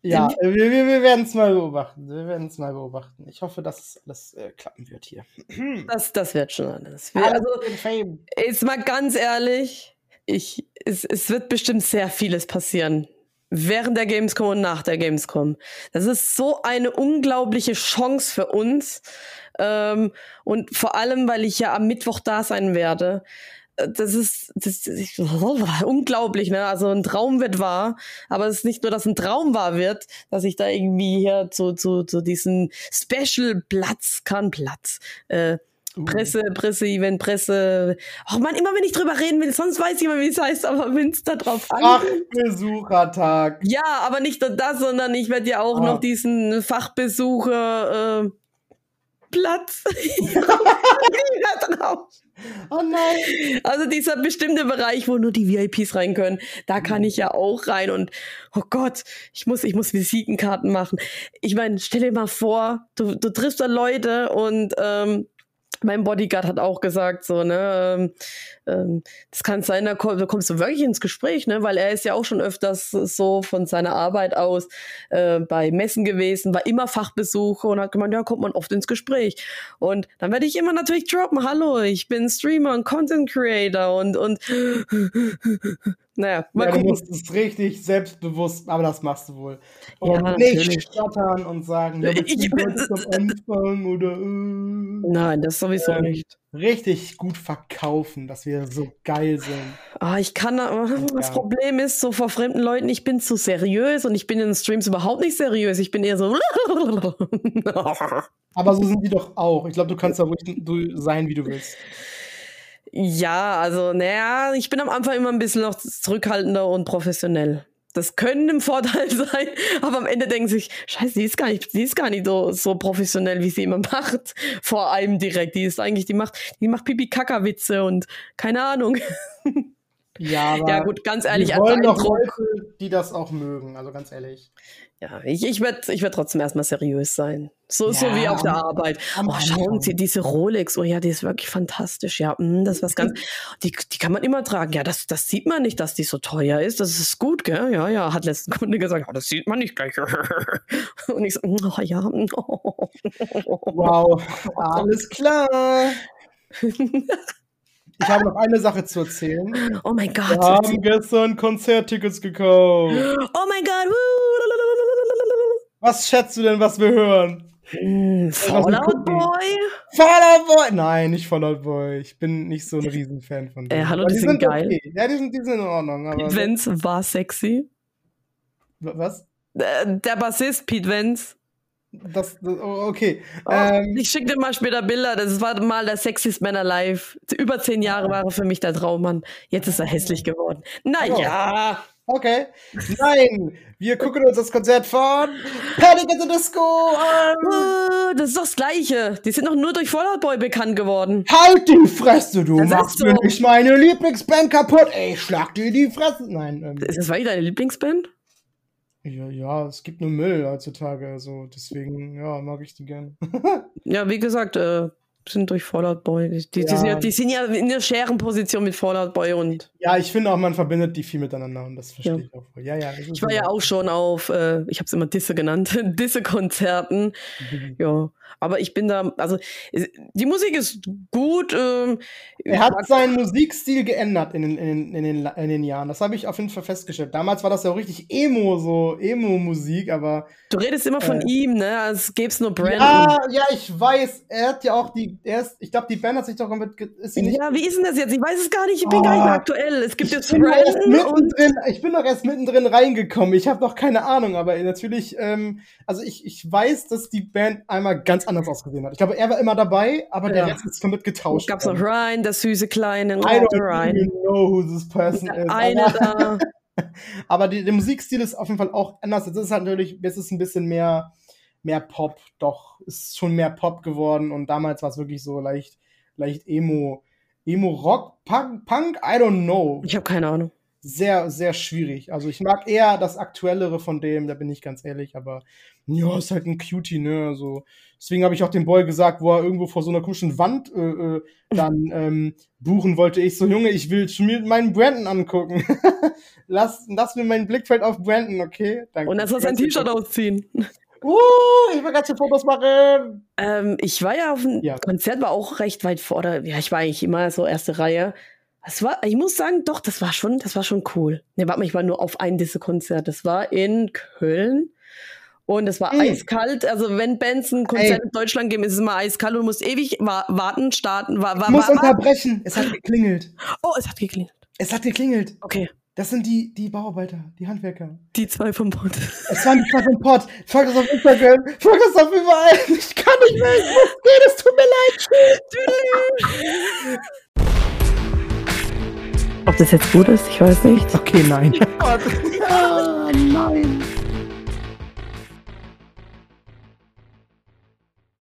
Ja, wir, wir, wir werden es mal beobachten. Wir werden es mal beobachten. Ich hoffe, dass es alles äh, klappen wird hier. Das, das wird schon alles. Wir, also. Jetzt mal ganz ehrlich, ich, es, es wird bestimmt sehr vieles passieren. Während der Gamescom und nach der Gamescom. Das ist so eine unglaubliche Chance für uns. Ähm, und vor allem, weil ich ja am Mittwoch da sein werde. Äh, Das ist, das ist <laughs> unglaublich, ne? Also ein Traum wird wahr, aber es ist nicht nur, dass ein Traum wahr wird, dass ich da irgendwie hier zu, zu, zu diesem Special-Platz kann, Platz, äh, Uh. Presse, Presse-Event, Presse. Ach man, immer wenn ich drüber reden will, sonst weiß ich immer, wie es heißt, aber wenn es da drauf ankommt. Fachbesuchertag. Ja, aber nicht nur das, sondern ich werde ja auch Ah. noch diesen Fachbesucher äh, Platz. <laughs> Oh nein. Also dieser bestimmte Bereich, wo nur die VIPs rein können, da kann ich ja auch rein und oh Gott, ich muss, ich muss Visitenkarten machen. Ich meine, stell dir mal vor, du, du triffst da Leute und ähm, mein Bodyguard hat auch gesagt, so, ne, ähm, das kann sein, da, komm, da kommst du wirklich ins Gespräch, ne, weil er ist ja auch schon öfters so von seiner Arbeit aus äh, bei Messen gewesen, war immer Fachbesucher und hat gemeint, ja, kommt man oft ins Gespräch. Und dann werde ich immer natürlich droppen, hallo, ich bin Streamer und Content Creator und, und <laughs> naja, mal Ja, du gucken. musst es richtig selbstbewusst, aber das machst du wohl. Ja, Und natürlich. nicht stottern und sagen, ja, Ich- du <laughs> jetzt am Anfang oder äh. Nein, das sowieso Ähm, nicht. Richtig gut verkaufen, dass wir so geil sind. Ah, ich kann, aber das Ja. Problem ist, so vor fremden Leuten, ich bin zu seriös und ich bin in den Streams überhaupt nicht seriös. Ich bin eher so. <laughs> Aber so sind die doch auch. Ich glaube, du kannst da ruhig du sein, wie du willst. ja, also, naja, ich bin am Anfang immer ein bisschen noch zurückhaltender und professionell. Das können ein Vorteil <laughs> sein, aber am Ende denken sie sich, scheiße, die ist gar nicht, die ist gar nicht so, so professionell, wie sie immer <laughs> macht. Vor einem direkt. Die ist eigentlich, die macht, die macht Pipi-Kaka-Witze und keine Ahnung. <laughs> Ja, Ja, gut, ganz ehrlich, wir wollen doch. Leute, die das auch mögen, also ganz ehrlich. Ja, ich, ich werde ich werd trotzdem erstmal seriös sein. So, so Ja, wie auf der Arbeit. am Oh, schauen. Sie, diese Rolex. Oh ja, die ist wirklich fantastisch. Ja, mm, das ist was ganz. Die, die kann man immer tragen. Ja, das, das sieht man nicht, dass die so teuer ist. Das ist gut, gell? Ja, ja, hat letzten Kunde gesagt. Ja, das sieht man nicht gleich. <laughs> Und ich so, oh ja. Wow, <laughs> alles klar. <laughs> Ich habe noch eine Sache zu erzählen. Oh mein Wir Gott. haben gestern Konzerttickets gekauft. Oh mein Gott. Was schätzt du denn, was wir hören? Hm, Fallout. Boy? Fallout Boy! Nein, nicht Fallout Boy. Ich bin nicht so ein Riesenfan von denen. Äh, hallo, Aber die sind geil. Okay. Ja, die sind, die sind in Ordnung. Aber Pete Vance war sexy. was? Äh, Der Bassist Pete Vance. Das, das oh, okay. Oh, ähm, ich schicke dir mal später Bilder. Das war mal der sexiest Man alive. Über zehn Jahre war er für mich der Traummann. Jetzt ist er hässlich geworden. Naja. okay. Nein, wir gucken uns das Konzert von Panic at the Disco an. Äh, Das ist doch das Gleiche. Die sind doch nur durch Fallout Boy bekannt geworden. Halt die Fresse, du Das machst so. mir nicht meine Lieblingsband kaputt. Ey, ich schlag dir die Fresse. Nein, ähm, Ist das wirklich deine Lieblingsband? Ja, ja, es gibt nur Müll heutzutage, also deswegen, ja, mag ich die gern. <laughs> Ja, wie gesagt, äh, sind durch Fallout Boy. Die, die, Ja. sind ja, die sind ja in der Scherenposition mit Fallout Boy und ja, ich finde auch, man verbindet die viel miteinander und das verstehe Ja. ich auch voll. Ja, ja. ich war ja auch schon auf, äh, ich habe es immer Disse genannt, <laughs> Disse-Konzerten. Mhm. Ja, aber ich bin da, also es- die Musik ist gut. Ähm, Er hat seinen Musikstil geändert in den, in, in, den, in den Jahren. Das habe ich auf jeden Fall festgestellt. Damals war das ja auch richtig Emo, so Emo-Musik, aber. du redest immer von Äh. ihm, ne? Als gäbe es nur Brandon. Ja, ja, ich weiß. Er hat ja auch die. Er ist, ich glaube, die Band hat sich doch ge- Ist sie nicht. Ja, wie ist denn das jetzt? Ich weiß es gar nicht. Ich bin gar nicht mehr Aktuell. Es gibt Ich jetzt und mittendrin, ich bin doch erst mittendrin reingekommen. Ich habe noch keine Ahnung, aber natürlich, ähm, also ich, ich weiß, dass die Band einmal ganz anders ausgesehen hat. Ich glaube, er war immer dabei, aber der Ja. Rest ist komplett getauscht. gab's noch. Ryan, der süße Kleine. I don't der Ryan. even know who this person Der is. eine aber, da. <laughs> aber die, der Musikstil ist auf jeden Fall auch anders. Es ist halt natürlich, es ist ein bisschen mehr, mehr Pop, doch, ist schon mehr Pop geworden und damals war es wirklich so leicht, leicht Emo, Emo Rock, Punk, Punk, I don't know. Ich habe keine Ahnung. Sehr, sehr schwierig. Also ich mag eher das Aktuellere von dem, da bin ich ganz ehrlich, aber ja, ist halt ein Cutie, ne? Also, deswegen habe ich auch dem Boy gesagt, wo er irgendwo vor so einer komischen Wand äh, äh, <laughs> dann ähm, buchen wollte. Ich so, Junge, ich will schon mir meinen Brandon angucken. <laughs> lass, lass mir mein Blickfeld auf Brandon, okay? Danke. Und dann soll sein T-Shirt ausziehen. Uh, ich will ganz viele Fotos machen. Ähm, ich war ja auf einem Ja. Konzert, war auch recht weit vor. Oder, ja, ich war eigentlich immer so erste Reihe. Das war, ich muss sagen, doch, das war schon, das war schon cool. Ne, warte mal, ich war nur auf ein Disse-Konzert. Das war in Köln. Und es war Mm. eiskalt. Also, wenn Bands ein Konzert in Deutschland geben, ist es immer eiskalt und du musst ewig wa warten, starten. Wa wa Ich muss unterbrechen. Es hat geklingelt. oh, es hat geklingelt. Es hat geklingelt. Okay. Das sind die, die Bauarbeiter, die Handwerker. Die zwei vom Bund. Es waren die zwei vom Pod. Folgt uns auf Instagram. Folgt uns auf überall. Ich kann nicht mehr. Ich muss gehen. Es tut mir leid. Ob das jetzt gut ist, ich weiß nicht. Okay, nein. <laughs> Oh. Ah, nein.